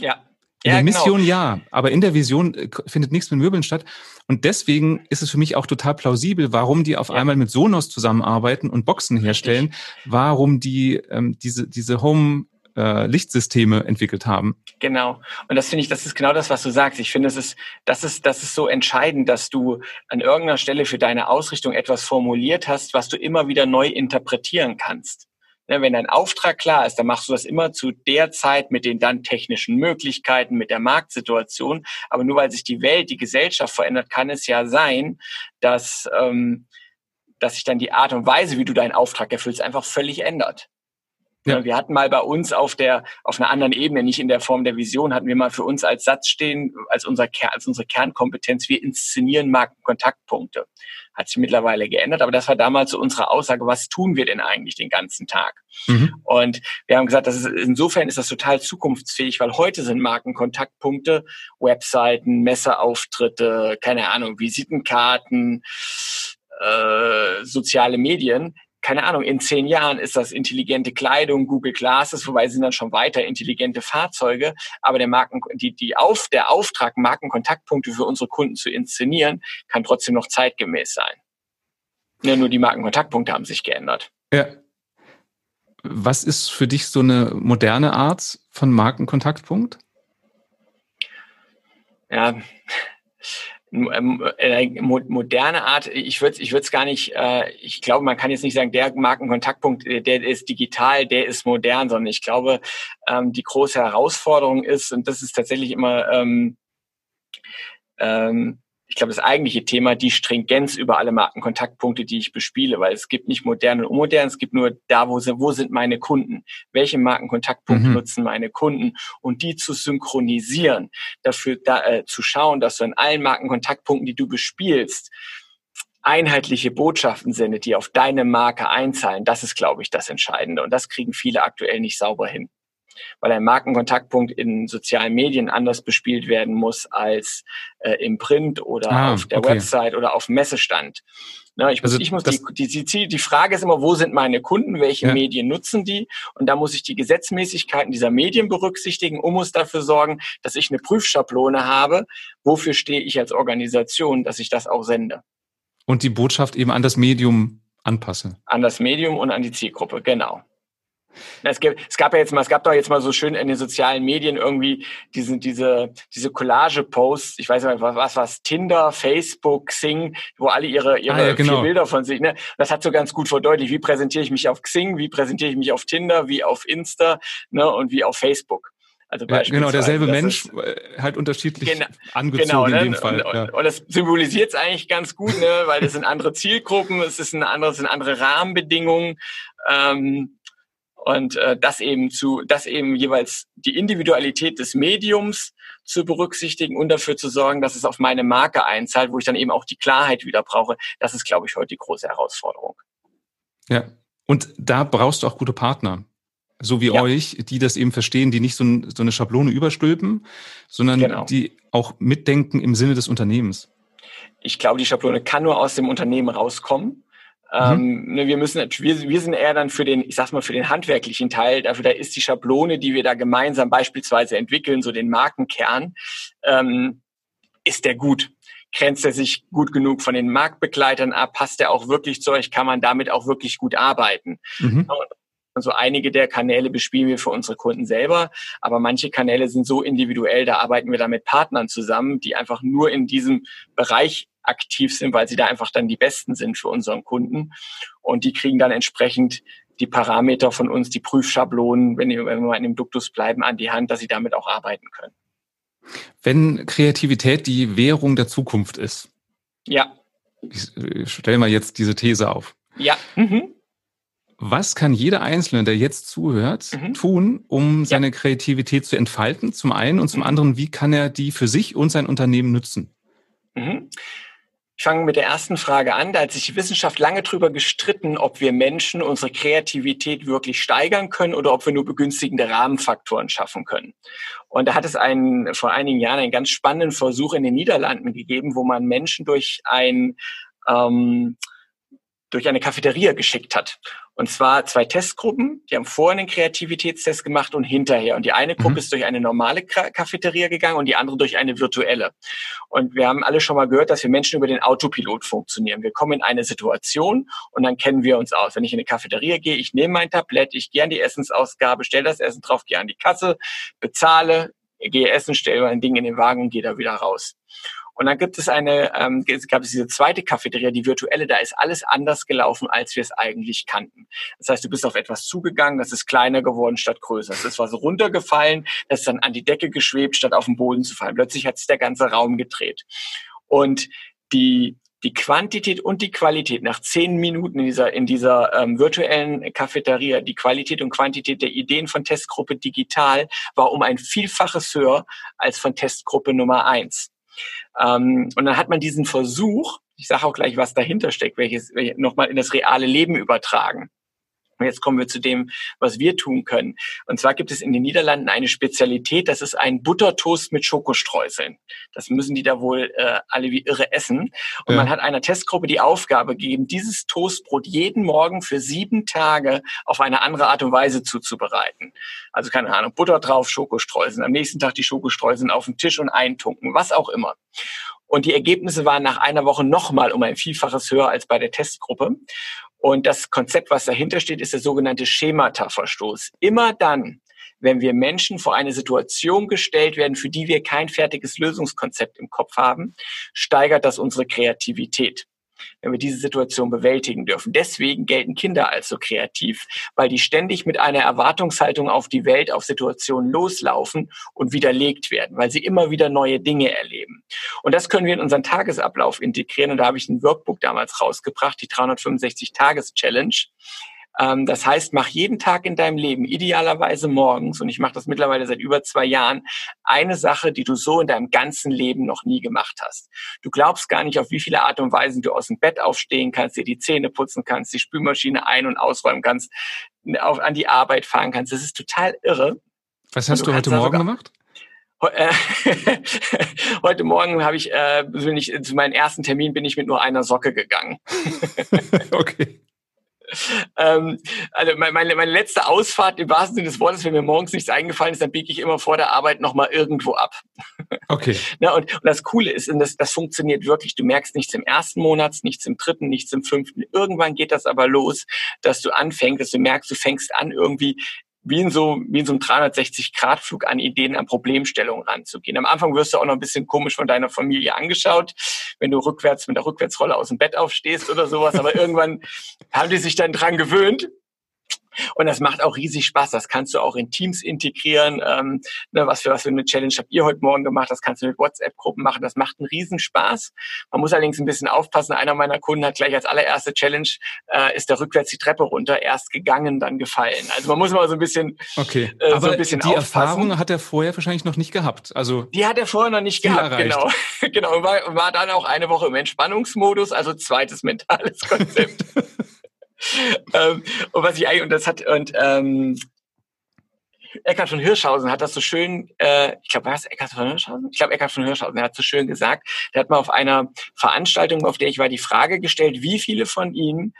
Ja. In ja, der genau. Mission genau. ja, aber in der Vision äh, findet nichts mit Möbeln statt. Und deswegen ist es für mich auch total plausibel, warum die auf ja. einmal mit Sonos zusammenarbeiten und Boxen herstellen, warum die ähm, diese, diese Home äh, Lichtsysteme entwickelt haben. Genau. Und das finde ich, das ist genau das, was du sagst. Ich finde, es ist, das ist, das ist so entscheidend, dass du an irgendeiner Stelle für deine Ausrichtung etwas formuliert hast, was du immer wieder neu interpretieren kannst. Ne, wenn dein Auftrag klar ist, dann machst du das immer zu der Zeit mit den dann technischen Möglichkeiten, mit der Marktsituation. Aber nur weil sich die Welt, die Gesellschaft verändert, kann es ja sein, dass, ähm, dass sich dann die Art und Weise, wie du deinen Auftrag erfüllst, einfach völlig ändert. Ja. Wir hatten mal bei uns auf der, auf einer anderen Ebene, nicht in der Form der Vision, hatten wir mal für uns als Satz stehen, als, unser, als unsere Kernkompetenz, wir inszenieren Markenkontaktpunkte. Hat sich mittlerweile geändert, aber das war damals so unsere Aussage, was tun wir denn eigentlich den ganzen Tag? Mhm. Und wir haben gesagt, das ist, insofern ist das total zukunftsfähig, weil heute sind Markenkontaktpunkte, Webseiten, Messeauftritte, keine Ahnung, Visitenkarten, äh, soziale Medien keine Ahnung, in zehn Jahren ist das intelligente Kleidung, Google Glasses, wobei sind dann schon weiter intelligente Fahrzeuge. Aber der Marken, die, die auf, der Auftrag, Markenkontaktpunkte für unsere Kunden zu inszenieren, kann trotzdem noch zeitgemäß sein. Ja, nur die Markenkontaktpunkte haben sich geändert. Ja. Was ist für dich so eine moderne Art von Markenkontaktpunkt? Ja, moderne Art, ich würde ich würde es gar nicht, äh, ich glaube, man kann jetzt nicht sagen, der Markenkontaktpunkt, äh, der ist digital, der ist modern, sondern ich glaube, ähm, die große Herausforderung ist, und das ist tatsächlich immer ähm, ähm, ich glaube, das eigentliche Thema, die Stringenz über alle Markenkontaktpunkte, die ich bespiele, weil es gibt nicht modern und unmodern, es gibt nur da, wo sind, wo sind meine Kunden, welche Markenkontaktpunkte mhm. nutzen meine Kunden und die zu synchronisieren, dafür da, äh, zu schauen, dass du in allen Markenkontaktpunkten, die du bespielst, einheitliche Botschaften sendet, die auf deine Marke einzahlen, das ist, glaube ich, das Entscheidende. Und das kriegen viele aktuell nicht sauber hin. Weil ein Markenkontaktpunkt in sozialen Medien anders bespielt werden muss als äh, im Print oder ah, auf der okay. Website oder auf Messestand. Na, ich muss, also ich muss die, die, die, die Frage ist immer, wo sind meine Kunden, welche ja. Medien nutzen die? Und da muss ich die Gesetzmäßigkeiten dieser Medien berücksichtigen und muss dafür sorgen, dass ich eine Prüfschablone habe, wofür stehe ich als Organisation, dass ich das auch sende. Und die Botschaft eben an das Medium anpasse. An das Medium und an die Zielgruppe, genau. Es gab, es gab ja jetzt mal, es gab doch jetzt mal so schön in den sozialen Medien irgendwie diese, diese, diese Collage-Posts, ich weiß nicht, was, was was, Tinder, Facebook, Xing, wo alle ihre, ihre ah, ja, genau. Bilder von sich, ne? Das hat so ganz gut verdeutlicht, wie präsentiere ich mich auf Xing, wie präsentiere ich mich auf Tinder, wie auf Insta, ne, und wie auf Facebook. Also ja, genau, derselbe Mensch, ist, äh, halt unterschiedlich genau, angezogen genau, ne? in dem Fall. Und, ja. und, das symbolisiert es eigentlich ganz gut, ne? weil das sind andere Zielgruppen, es ist ein anderes, sind andere Rahmenbedingungen. Ähm, und äh, das eben zu, das eben jeweils die Individualität des Mediums zu berücksichtigen und dafür zu sorgen, dass es auf meine Marke einzahlt, wo ich dann eben auch die Klarheit wieder brauche. Das ist, glaube ich, heute die große Herausforderung. Ja. Und da brauchst du auch gute Partner. So wie ja. euch, die das eben verstehen, die nicht so, ein, so eine Schablone überstülpen, sondern genau. die auch mitdenken im Sinne des Unternehmens. Ich glaube, die Schablone kann nur aus dem Unternehmen rauskommen. Mhm. Ähm, ne, wir müssen, wir, wir sind eher dann für den, ich sag's mal, für den handwerklichen Teil. Dafür, da ist die Schablone, die wir da gemeinsam beispielsweise entwickeln, so den Markenkern, ähm, ist der gut? Grenzt er sich gut genug von den Marktbegleitern ab? Passt er auch wirklich zu euch? Kann man damit auch wirklich gut arbeiten? Mhm. Also einige der Kanäle bespielen wir für unsere Kunden selber, aber manche Kanäle sind so individuell, da arbeiten wir dann mit Partnern zusammen, die einfach nur in diesem Bereich aktiv sind, weil sie da einfach dann die Besten sind für unseren Kunden. Und die kriegen dann entsprechend die Parameter von uns, die Prüfschablonen, wenn, wir mal in dem Duktus bleiben, an die Hand, dass sie damit auch arbeiten können. Wenn Kreativität die Währung der Zukunft ist. Ja. Ich stelle mal jetzt diese These auf. Ja. Mhm. Was kann jeder Einzelne, der jetzt zuhört, mhm. tun, um seine ja. Kreativität zu entfalten, zum einen, und zum mhm. anderen, wie kann er die für sich und sein Unternehmen nutzen? Mhm. Ich fange mit der ersten Frage an. Da hat sich die Wissenschaft lange drüber gestritten, ob wir Menschen unsere Kreativität wirklich steigern können oder ob wir nur begünstigende Rahmenfaktoren schaffen können. Und da hat es einen, vor einigen Jahren einen ganz spannenden Versuch in den Niederlanden gegeben, wo man Menschen durch ein ähm, durch eine Cafeteria geschickt hat. Und zwar zwei Testgruppen, die haben vorher einen Kreativitätstest gemacht und hinterher. Und die eine Gruppe mhm. ist durch eine normale Cafeteria gegangen und die andere durch eine virtuelle. Und wir haben alle schon mal gehört, dass wir Menschen über den Autopilot funktionieren. Wir kommen in eine Situation und dann kennen wir uns aus. Wenn ich in eine Cafeteria gehe, ich nehme mein Tablett, ich gehe an die Essensausgabe, stelle das Essen drauf, gehe an die Kasse, bezahle, gehe essen, stelle mein Ding in den Wagen und gehe da wieder raus. Und dann gibt es eine, ähm, gab es diese zweite Cafeteria, die virtuelle, da ist alles anders gelaufen, als wir es eigentlich kannten. Das heißt, du bist auf etwas zugegangen, das ist kleiner geworden statt größer. Es ist was runtergefallen, das ist dann an die Decke geschwebt, statt auf den Boden zu fallen. Plötzlich hat sich der ganze Raum gedreht. Und die die Quantität und die Qualität nach zehn Minuten in dieser, in dieser ähm, virtuellen Cafeteria, die Qualität und Quantität der Ideen von Testgruppe Digital war um ein Vielfaches höher als von Testgruppe Nummer eins. Ähm, und dann hat man diesen Versuch, ich sage auch gleich, was dahinter steckt, welches nochmal in das reale Leben übertragen. Und jetzt kommen wir zu dem, was wir tun können. Und zwar gibt es in den Niederlanden eine Spezialität, das ist ein Buttertoast mit Schokostreuseln. Das müssen die da wohl äh, alle wie irre essen. Und ja. man hat einer Testgruppe die Aufgabe gegeben, dieses Toastbrot jeden Morgen für sieben Tage auf eine andere Art und Weise zuzubereiten. Also keine Ahnung, Butter drauf, Schokostreuseln. Am nächsten Tag die Schokostreuseln auf den Tisch und eintunken, was auch immer. Und die Ergebnisse waren nach einer Woche nochmal um ein Vielfaches höher als bei der Testgruppe. Und das Konzept, was dahinter steht, ist der sogenannte Schemata-Verstoß. Immer dann, wenn wir Menschen vor eine Situation gestellt werden, für die wir kein fertiges Lösungskonzept im Kopf haben, steigert das unsere Kreativität wenn wir diese Situation bewältigen dürfen. Deswegen gelten Kinder als so kreativ, weil die ständig mit einer Erwartungshaltung auf die Welt, auf Situationen loslaufen und widerlegt werden, weil sie immer wieder neue Dinge erleben. Und das können wir in unseren Tagesablauf integrieren. Und da habe ich ein Workbook damals rausgebracht, die 365-Tages-Challenge Ähm, das heißt, mach jeden Tag in deinem Leben, idealerweise morgens, und ich mache das mittlerweile seit über zwei Jahren, eine Sache, die du so in deinem ganzen Leben noch nie gemacht hast. Du glaubst gar nicht, auf wie viele Art und Weisen du aus dem Bett aufstehen kannst, dir die Zähne putzen kannst, die Spülmaschine ein- und ausräumen kannst, auf, an die Arbeit fahren kannst. Das ist total irre. Was hast du, du heute Morgen gemacht? Äh, heute Morgen habe ich, äh, bin ich zu meinem ersten Termin bin ich mit nur einer Socke gegangen. okay. Ähm, also meine, meine letzte Ausfahrt im wahrsten Sinne des Wortes, wenn mir morgens nichts eingefallen ist, dann biege ich immer vor der Arbeit nochmal irgendwo ab. Okay. Na, und, und das Coole ist, und das, das funktioniert wirklich, du merkst nichts im ersten Monat, nichts im dritten, nichts im fünften. Irgendwann geht das aber los, dass du anfängst, dass du merkst, du fängst an, irgendwie wie in so, wie in so einem 360-Grad-Flug an Ideen, an Problemstellungen ranzugehen. Am Anfang wirst du auch noch ein bisschen komisch von deiner Familie angeschaut, wenn du rückwärts mit der Rückwärtsrolle aus dem Bett aufstehst oder sowas. Aber irgendwann haben die sich dann dran gewöhnt und das macht auch riesig Spaß. Das kannst du auch in Teams integrieren. Ähm, ne, was für was für eine Challenge habt ihr heute Morgen gemacht? Das kannst du mit WhatsApp-Gruppen machen. Das macht einen riesen Spaß. Man muss allerdings ein bisschen aufpassen. Einer meiner Kunden hat gleich als allererste Challenge äh, ist der rückwärts die Treppe runter, erst gegangen, dann gefallen. Also man muss mal so ein bisschen, okay. Äh, Aber so ein bisschen die aufpassen. Erfahrung hat er vorher wahrscheinlich noch nicht gehabt. Also die hat er vorher noch nicht gehabt. Erreicht. Genau, genau. War, war dann auch eine Woche im Entspannungsmodus. Also zweites mentales Konzept. ähm, und was ich eigentlich, und das hat, und ähm, Eckhard von Hirschhausen hat das so schön, äh, ich glaube, war es Eckhard von Hirschhausen? Ich glaube, Eckhard von Hirschhausen, der hat so schön gesagt, der hat mal auf einer Veranstaltung, auf der ich war, die Frage gestellt, wie viele von Ihnen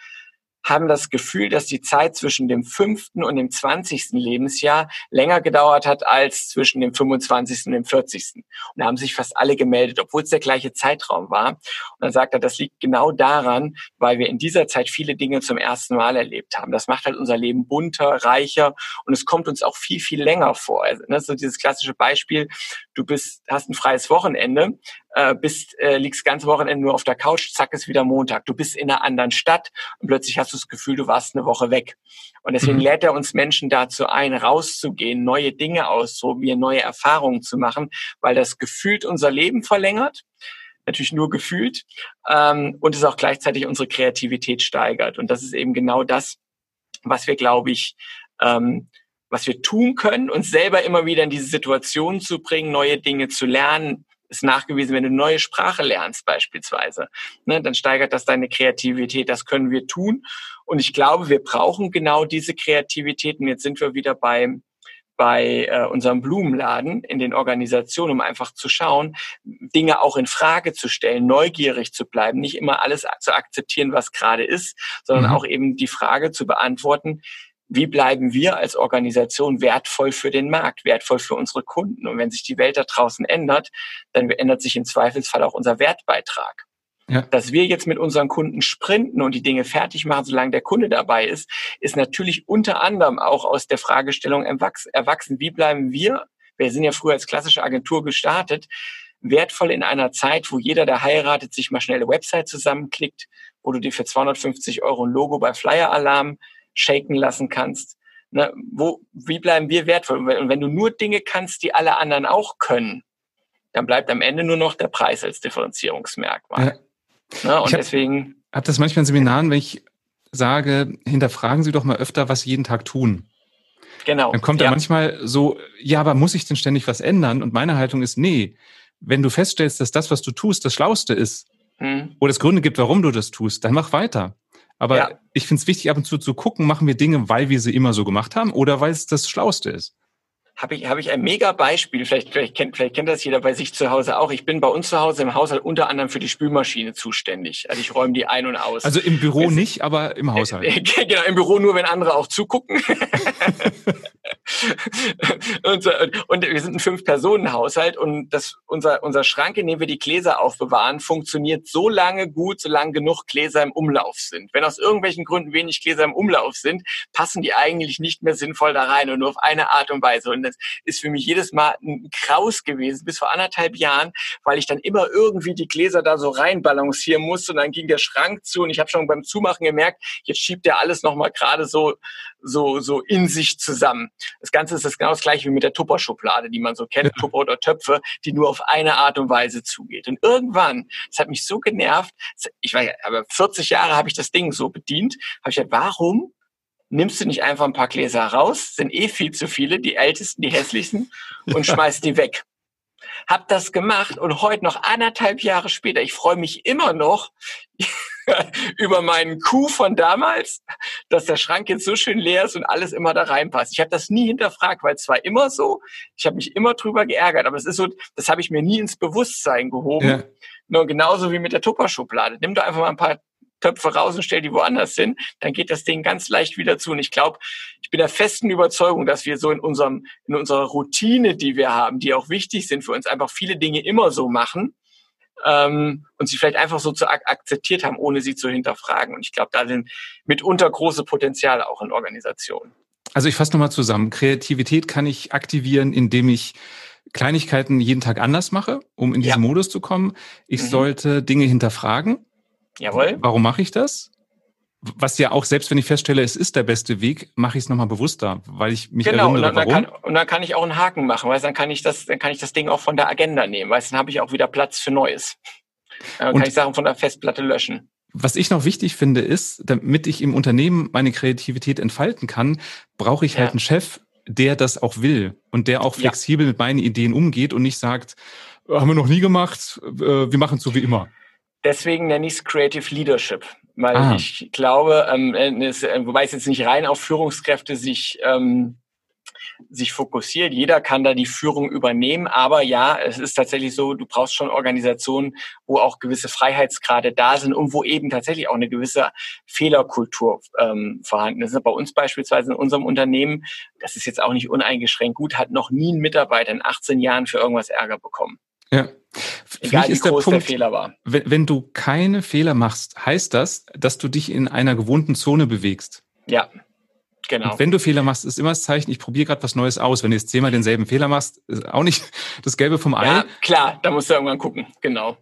haben das Gefühl, dass die Zeit zwischen dem fünften und dem zwanzigsten Lebensjahr länger gedauert hat als zwischen dem 25. und dem 40. Und da haben sich fast alle gemeldet, obwohl es der gleiche Zeitraum war. Und dann sagt er, das liegt genau daran, weil wir in dieser Zeit viele Dinge zum ersten Mal erlebt haben. Das macht halt unser Leben bunter, reicher und es kommt uns auch viel, viel länger vor. Also, das ist so dieses klassische Beispiel, du bist, hast ein freies Wochenende, äh, bist, äh, liegst ganze Wochenende nur auf der Couch, zack, ist wieder Montag. Du bist in einer anderen Stadt und plötzlich hast du das Gefühl, du warst eine Woche weg. Und deswegen mhm. lädt er uns Menschen dazu ein, rauszugehen, neue Dinge auszuprobieren, neue Erfahrungen zu machen, weil das gefühlt unser Leben verlängert natürlich nur gefühlt ähm, und es auch gleichzeitig unsere Kreativität steigert. Und das ist eben genau das, was wir, glaube ich, ähm, was wir tun können, uns selber immer wieder in diese Situation zu bringen, neue Dinge zu lernen, ist nachgewiesen, wenn du eine neue Sprache lernst beispielsweise, ne, dann steigert das deine Kreativität. Das können wir tun. Und ich glaube, wir brauchen genau diese Kreativität. Und jetzt sind wir wieder beim bei äh, unserem Blumenladen in den Organisationen, um einfach zu schauen, Dinge auch in Frage zu stellen, neugierig zu bleiben, nicht immer alles zu akzeptieren, was gerade ist, sondern mhm. auch eben die Frage zu beantworten, wie bleiben wir als Organisation wertvoll für den Markt, wertvoll für unsere Kunden. Und wenn sich die Welt da draußen ändert, dann ändert sich im Zweifelsfall auch unser Wertbeitrag. Ja. Dass wir jetzt mit unseren Kunden sprinten und die Dinge fertig machen, solange der Kunde dabei ist, ist natürlich unter anderem auch aus der Fragestellung erwachsen. Wie bleiben wir, wir sind ja früher als klassische Agentur gestartet, wertvoll in einer Zeit, wo jeder, der heiratet, sich mal schnell eine Website zusammenklickt, wo du dir für 250 Euro ein Logo bei Flyer Alarm shaken lassen kannst. Ne, wo, wie bleiben wir wertvoll? Und wenn du nur Dinge kannst, die alle anderen auch können, dann bleibt am Ende nur noch der Preis als Differenzierungsmerkmal. Ja. Ne, und ich hab, deswegen. Hab das manchmal in Seminaren, wenn ich sage, hinterfragen Sie doch mal öfter, was Sie jeden Tag tun. Genau. Dann kommt ja. da manchmal so, ja, aber muss ich denn ständig was ändern? Und meine Haltung ist, nee, wenn du feststellst, dass das, was du tust, das Schlauste ist, hm. oder es Gründe gibt, warum du das tust, dann mach weiter. Aber ja. ich finde es wichtig, ab und zu zu gucken, machen wir Dinge, weil wir sie immer so gemacht haben oder weil es das Schlauste ist habe ich, hab ich ein mega Beispiel. Vielleicht, vielleicht, kennt, vielleicht kennt das jeder bei sich zu Hause auch. Ich bin bei uns zu Hause im Haushalt unter anderem für die Spülmaschine zuständig. Also ich räume die ein und aus. Also im Büro es, nicht, aber im Haushalt. genau, im Büro nur, wenn andere auch zugucken. und, und, wir sind ein Fünf-Personen-Haushalt und das, unser, unser Schrank, in dem wir die Gläser aufbewahren, funktioniert so lange gut, solange genug Gläser im Umlauf sind. Wenn aus irgendwelchen Gründen wenig Gläser im Umlauf sind, passen die eigentlich nicht mehr sinnvoll da rein und nur auf eine Art und Weise. Und das ist für mich jedes Mal ein Kraus gewesen, bis vor anderthalb Jahren, weil ich dann immer irgendwie die Gläser da so reinbalancieren musste und dann ging der Schrank zu und ich habe schon beim Zumachen gemerkt, jetzt schiebt er alles nochmal gerade so, so, so in sich zusammen. Das Ganze ist das genau das gleiche wie mit der Tupper-Schublade, die man so kennt, ja. Tupper oder Töpfe, die nur auf eine Art und Weise zugeht. Und irgendwann, das hat mich so genervt, ich weiß, aber 40 Jahre habe ich das Ding so bedient, habe ich gedacht, warum nimmst du nicht einfach ein paar Gläser raus, sind eh viel zu viele, die ältesten, die hässlichsten, und schmeißt die weg. Hab das gemacht und heute noch anderthalb Jahre später, ich freue mich immer noch über meinen Kuh von damals, dass der Schrank jetzt so schön leer ist und alles immer da reinpasst. Ich habe das nie hinterfragt, weil es war immer so. Ich habe mich immer drüber geärgert, aber es ist so, das habe ich mir nie ins Bewusstsein gehoben. Ja. Nur genauso wie mit der Tupperschublade. Nimm doch einfach mal ein paar Töpfe raus und stell die woanders hin, dann geht das Ding ganz leicht wieder zu. Und ich glaube, ich bin der festen Überzeugung, dass wir so in unserem, in unserer Routine, die wir haben, die auch wichtig sind für uns, einfach viele Dinge immer so machen ähm, und sie vielleicht einfach so zu ak akzeptiert haben, ohne sie zu hinterfragen. Und ich glaube, da sind mitunter große Potenziale auch in Organisationen. Also ich fasse nochmal zusammen. Kreativität kann ich aktivieren, indem ich Kleinigkeiten jeden Tag anders mache, um in diesen ja. Modus zu kommen. Ich mhm. sollte Dinge hinterfragen. Jawohl. Warum mache ich das? Was ja auch, selbst wenn ich feststelle, es ist der beste Weg, mache ich es nochmal bewusster, weil ich mich genau, erinnere, und dann, warum. Kann, und dann kann ich auch einen Haken machen, weil dann kann ich das, dann kann ich das Ding auch von der Agenda nehmen, weil dann habe ich auch wieder Platz für Neues. Dann und kann ich Sachen von der Festplatte löschen. Was ich noch wichtig finde, ist, damit ich im Unternehmen meine Kreativität entfalten kann, brauche ich halt ja. einen Chef, der das auch will und der auch flexibel ja. mit meinen Ideen umgeht und nicht sagt, haben wir noch nie gemacht, äh, wir machen es so wie immer. Deswegen nenne ich es Creative Leadership, weil ah. ich glaube, ähm, es, äh, wobei es jetzt nicht rein auf Führungskräfte sich ähm, sich fokussiert. Jeder kann da die Führung übernehmen, aber ja, es ist tatsächlich so, du brauchst schon Organisationen, wo auch gewisse Freiheitsgrade da sind und wo eben tatsächlich auch eine gewisse Fehlerkultur ähm, vorhanden ist. Bei uns beispielsweise in unserem Unternehmen, das ist jetzt auch nicht uneingeschränkt gut, hat noch nie ein Mitarbeiter in 18 Jahren für irgendwas Ärger bekommen. Ja. Egal, wie groß der, Punkt, der Fehler war. Wenn, wenn du keine Fehler machst, heißt das, dass du dich in einer gewohnten Zone bewegst. Ja. Genau. Und wenn du Fehler machst, ist immer das Zeichen, ich probiere gerade was Neues aus. Wenn du jetzt zehnmal denselben Fehler machst, ist auch nicht das Gelbe vom Ei. Ja, klar, da musst du irgendwann gucken, genau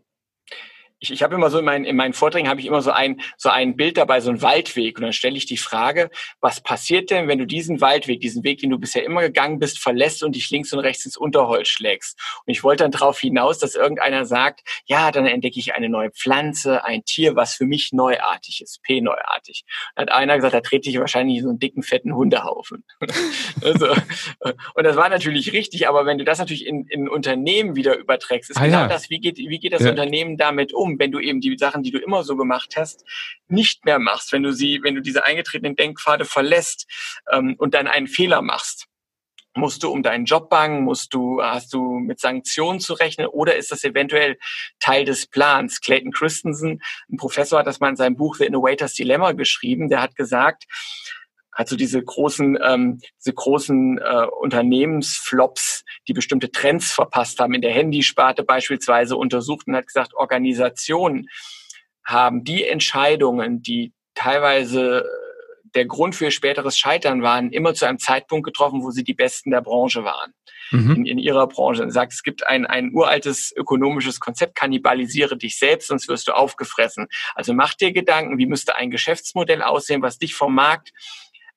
ich, ich habe immer so in meinen, in meinen Vorträgen habe ich immer so ein, so ein Bild dabei, so ein Waldweg. Und dann stelle ich die Frage, was passiert denn, wenn du diesen Waldweg, diesen Weg, den du bisher immer gegangen bist, verlässt und dich links und rechts ins Unterholz schlägst? Und ich wollte dann darauf hinaus, dass irgendeiner sagt, ja, dann entdecke ich eine neue Pflanze, ein Tier, was für mich neuartig ist, P-neuartig. Dann hat einer gesagt, da trete ich wahrscheinlich so einen dicken, fetten Hundehaufen. also, und das war natürlich richtig, aber wenn du das natürlich in, in Unternehmen wieder überträgst, ist ah, genau ja. das, wie geht, wie geht das ja. Unternehmen damit um? Wenn du eben die Sachen, die du immer so gemacht hast, nicht mehr machst, wenn du sie, wenn du diese eingetretenen Denkpfade verlässt ähm, und dann einen Fehler machst. Musst du um deinen Job bangen? Musst du, hast du mit Sanktionen zu rechnen? Oder ist das eventuell Teil des Plans? Clayton Christensen, ein Professor, hat das mal in seinem Buch The Innovator's Dilemma geschrieben. Der hat gesagt, hat so diese großen, ähm, diese großen äh, Unternehmensflops, die bestimmte Trends verpasst haben, in der Handysparte beispielsweise untersucht und hat gesagt, Organisationen haben die Entscheidungen, die teilweise der Grund für ihr späteres Scheitern waren, immer zu einem Zeitpunkt getroffen, wo sie die Besten der Branche waren, mhm. in, in, ihrer Branche. Er sagt, es gibt ein, ein uraltes ökonomisches Konzept, kannibalisiere dich selbst, sonst wirst du aufgefressen. Also mach dir Gedanken, wie müsste ein Geschäftsmodell aussehen, was dich vom Markt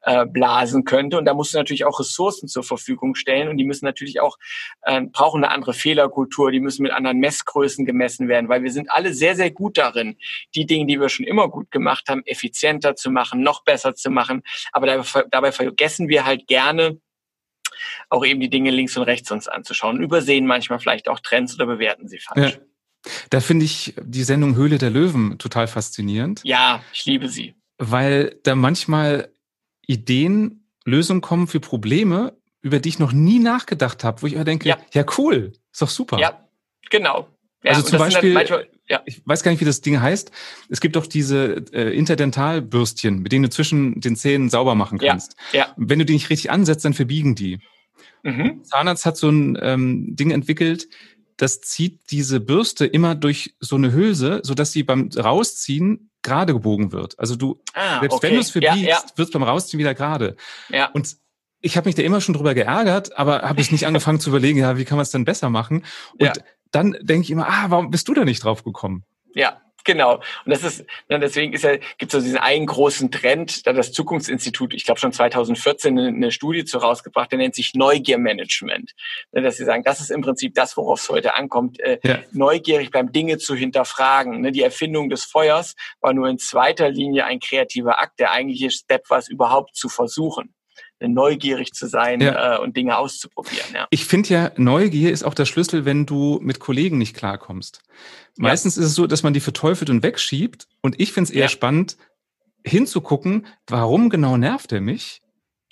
äh, blasen könnte. Und da musst du natürlich auch Ressourcen zur Verfügung stellen und die müssen natürlich auch, äh, brauchen eine andere Fehlerkultur, die müssen mit anderen Messgrößen gemessen werden, weil wir sind alle sehr, sehr gut darin, die Dinge, die wir schon immer gut gemacht haben, effizienter zu machen, noch besser zu machen. Aber dabei, dabei vergessen wir halt gerne, auch eben die Dinge links und rechts uns anzuschauen, übersehen manchmal vielleicht auch Trends oder bewerten sie falsch. Ja. Da finde ich die Sendung Höhle der Löwen total faszinierend. Ja, ich liebe sie. Weil da manchmal Ideen, Lösungen kommen für Probleme, über die ich noch nie nachgedacht habe, wo ich immer denke, ja, ja cool, ist doch super. Ja, genau. Ja, also zum Beispiel, manchmal, ja. ich weiß gar nicht, wie das Ding heißt. Es gibt doch diese äh, Interdentalbürstchen, mit denen du zwischen den Zähnen sauber machen kannst. Ja, ja. Wenn du die nicht richtig ansetzt, dann verbiegen die. Mhm. Zahnarzt hat so ein ähm, Ding entwickelt, das zieht diese Bürste immer durch so eine Hülse, so dass sie beim Rausziehen gerade gebogen wird. Also du, ah, selbst okay. wenn du es verbiegst, ja, ja. wird es beim Rausziehen wieder gerade. Ja. Und ich habe mich da immer schon drüber geärgert, aber habe ich nicht angefangen zu überlegen, ja, wie kann man es denn besser machen? Und ja. dann denke ich immer, ah, warum bist du da nicht drauf gekommen? Ja, Genau. Und das ist, ne, deswegen ist ja, gibt es so diesen einen großen Trend, da das Zukunftsinstitut, ich glaube schon 2014 eine, Studie zu rausgebracht, der nennt sich Neugiermanagement. Ne, dass sie sagen, das ist im Prinzip das, worauf es heute ankommt, äh, ja. neugierig beim Dinge zu hinterfragen. Ne, die Erfindung des Feuers war nur in zweiter Linie ein kreativer Akt. Der eigentliche Step war es überhaupt zu versuchen neugierig zu sein ja. äh, und Dinge auszuprobieren. Ja. Ich finde ja, Neugier ist auch der Schlüssel, wenn du mit Kollegen nicht klarkommst. Meistens ja. ist es so, dass man die verteufelt und wegschiebt. Und ich finde es eher spannend, hinzugucken, warum genau nervt er mich?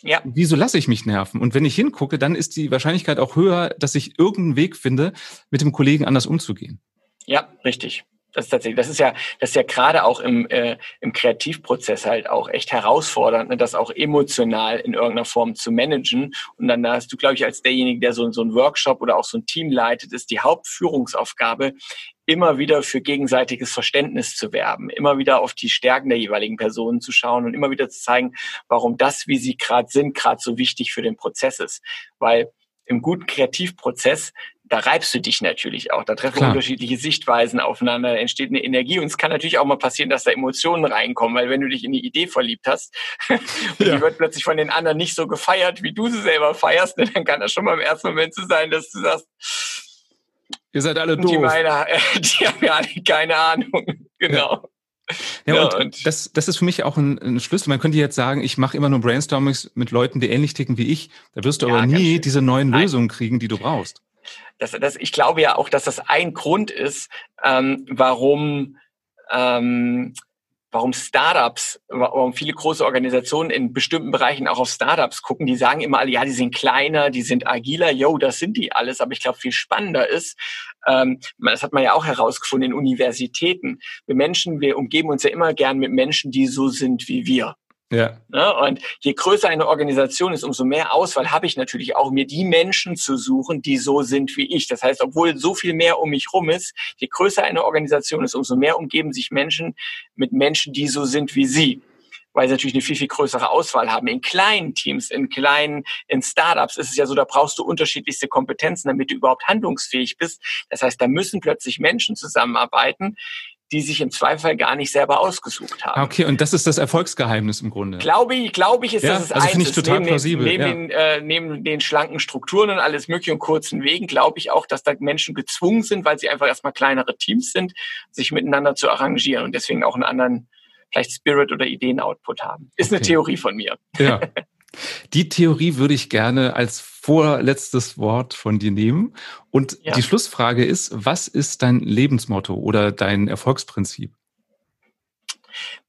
Ja. Wieso lasse ich mich nerven? Und wenn ich hingucke, dann ist die Wahrscheinlichkeit auch höher, dass ich irgendeinen Weg finde, mit dem Kollegen anders umzugehen. Ja, richtig. Das ist tatsächlich, das ist ja, das ist ja gerade auch im, äh, im Kreativprozess halt auch echt herausfordernd, ne, das auch emotional in irgendeiner Form zu managen. Und dann hast du, glaube ich, als derjenige, der so, so einen Workshop oder auch so ein Team leitet, ist die Hauptführungsaufgabe, immer wieder für gegenseitiges Verständnis zu werben, immer wieder auf die Stärken der jeweiligen Personen zu schauen und immer wieder zu zeigen, warum das, wie sie gerade sind, gerade so wichtig für den Prozess ist. Weil im guten Kreativprozess da reibst du dich natürlich auch. Da treffen Klar. unterschiedliche Sichtweisen aufeinander, entsteht eine Energie und es kann natürlich auch mal passieren, dass da Emotionen reinkommen, weil wenn du dich in die Idee verliebt hast und ja. die wird plötzlich von den anderen nicht so gefeiert, wie du sie selber feierst, ne, dann kann das schon mal im ersten Moment so sein, dass du sagst, ihr seid alle doof. Die, meine, die haben ja alle keine Ahnung. Genau. Ja, ja und, und, das, das ist für mich auch ein, ein Schlüssel. Man könnte jetzt sagen, ich mache immer nur Brainstormings mit Leuten, die ähnlich ticken wie ich. Da wirst du ja, aber nie diese neuen Lösungen kriegen, die du brauchst das, das, ich glaube ja auch, dass das ein Grund ist, ähm, warum, ähm, warum Startups, warum viele große Organisationen in bestimmten Bereichen auch auf Startups gucken. Die sagen immer alle, ja, die sind kleiner, die sind agiler, yo, das sind die alles. Aber ich glaube, viel spannender ist, ähm, das hat man ja auch herausgefunden in Universitäten. Wir Menschen, wir umgeben uns ja immer gern mit Menschen, die so sind wie wir. Ja. Ne? Und je größer eine Organisation ist, umso mehr Auswahl habe ich natürlich auch, mir die Menschen zu suchen, die so sind wie ich. Das heißt, obwohl so viel mehr um mich rum ist, je größer eine Organisation ist, umso mehr umgeben sich Menschen mit Menschen, die so sind wie sie weil sie natürlich eine viel, viel größere Auswahl haben. In kleinen Teams, in kleinen, in Startups ist es ja so, da brauchst du unterschiedlichste Kompetenzen, damit du überhaupt handlungsfähig bist. Das heißt, da müssen plötzlich Menschen zusammenarbeiten, die sich im Zweifel gar nicht selber ausgesucht haben. Okay, und das ist das Erfolgsgeheimnis im Grunde. Glaube ich, glaube ich, ist ja, das also eins. Ich total neben plausibel. Den, neben, ja. den, äh, neben den schlanken Strukturen und alles mögliche und kurzen Wegen, glaube ich auch, dass da Menschen gezwungen sind, weil sie einfach erstmal kleinere Teams sind, sich miteinander zu arrangieren und deswegen auch einen anderen vielleicht Spirit oder Ideen-Output haben. Ist okay. eine Theorie von mir. Ja. Die Theorie würde ich gerne als vorletztes Wort von dir nehmen. Und ja. die Schlussfrage ist, was ist dein Lebensmotto oder dein Erfolgsprinzip?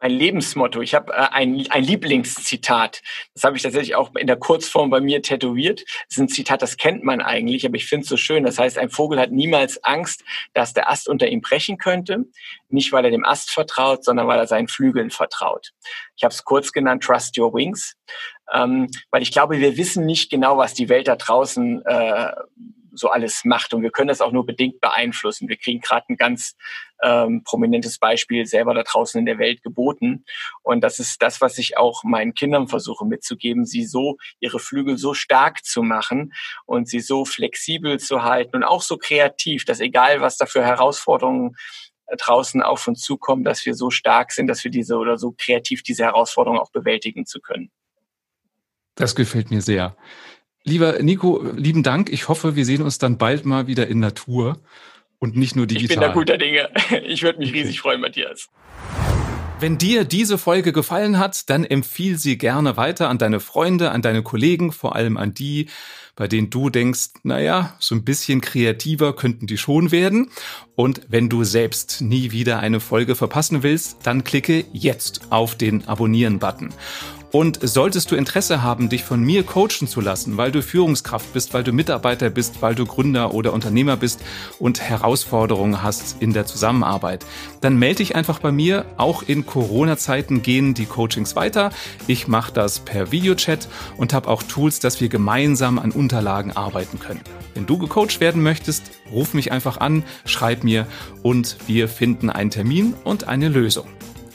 Mein Lebensmotto. Ich habe äh, ein, ein Lieblingszitat. Das habe ich tatsächlich auch in der Kurzform bei mir tätowiert. Das ist ein Zitat, das kennt man eigentlich, aber ich finde es so schön. Das heißt, ein Vogel hat niemals Angst, dass der Ast unter ihm brechen könnte. Nicht, weil er dem Ast vertraut, sondern weil er seinen Flügeln vertraut. Ich habe es kurz genannt, Trust Your Wings. Ähm, weil ich glaube, wir wissen nicht genau, was die Welt da draußen äh, so alles macht. Und wir können das auch nur bedingt beeinflussen. Wir kriegen gerade ein ganz ähm, prominentes Beispiel selber da draußen in der Welt geboten. Und das ist das, was ich auch meinen Kindern versuche mitzugeben, sie so, ihre Flügel so stark zu machen und sie so flexibel zu halten und auch so kreativ, dass egal, was da für Herausforderungen draußen auf uns zukommen, dass wir so stark sind, dass wir diese oder so kreativ diese Herausforderungen auch bewältigen zu können. Das gefällt mir sehr. Lieber Nico, lieben Dank. Ich hoffe, wir sehen uns dann bald mal wieder in Natur und nicht nur digital. Ich bin da guter Dinge. Ich würde mich riesig freuen, Matthias. Wenn dir diese Folge gefallen hat, dann empfiehl sie gerne weiter an deine Freunde, an deine Kollegen, vor allem an die, bei denen du denkst, naja, so ein bisschen kreativer könnten die schon werden. Und wenn du selbst nie wieder eine Folge verpassen willst, dann klicke jetzt auf den Abonnieren-Button. Und solltest du Interesse haben, dich von mir coachen zu lassen, weil du Führungskraft bist, weil du Mitarbeiter bist, weil du Gründer oder Unternehmer bist und Herausforderungen hast in der Zusammenarbeit, dann melde dich einfach bei mir. Auch in Corona-Zeiten gehen die Coachings weiter. Ich mache das per Videochat und habe auch Tools, dass wir gemeinsam an Unterlagen arbeiten können. Wenn du gecoacht werden möchtest, ruf mich einfach an, schreib mir und wir finden einen Termin und eine Lösung.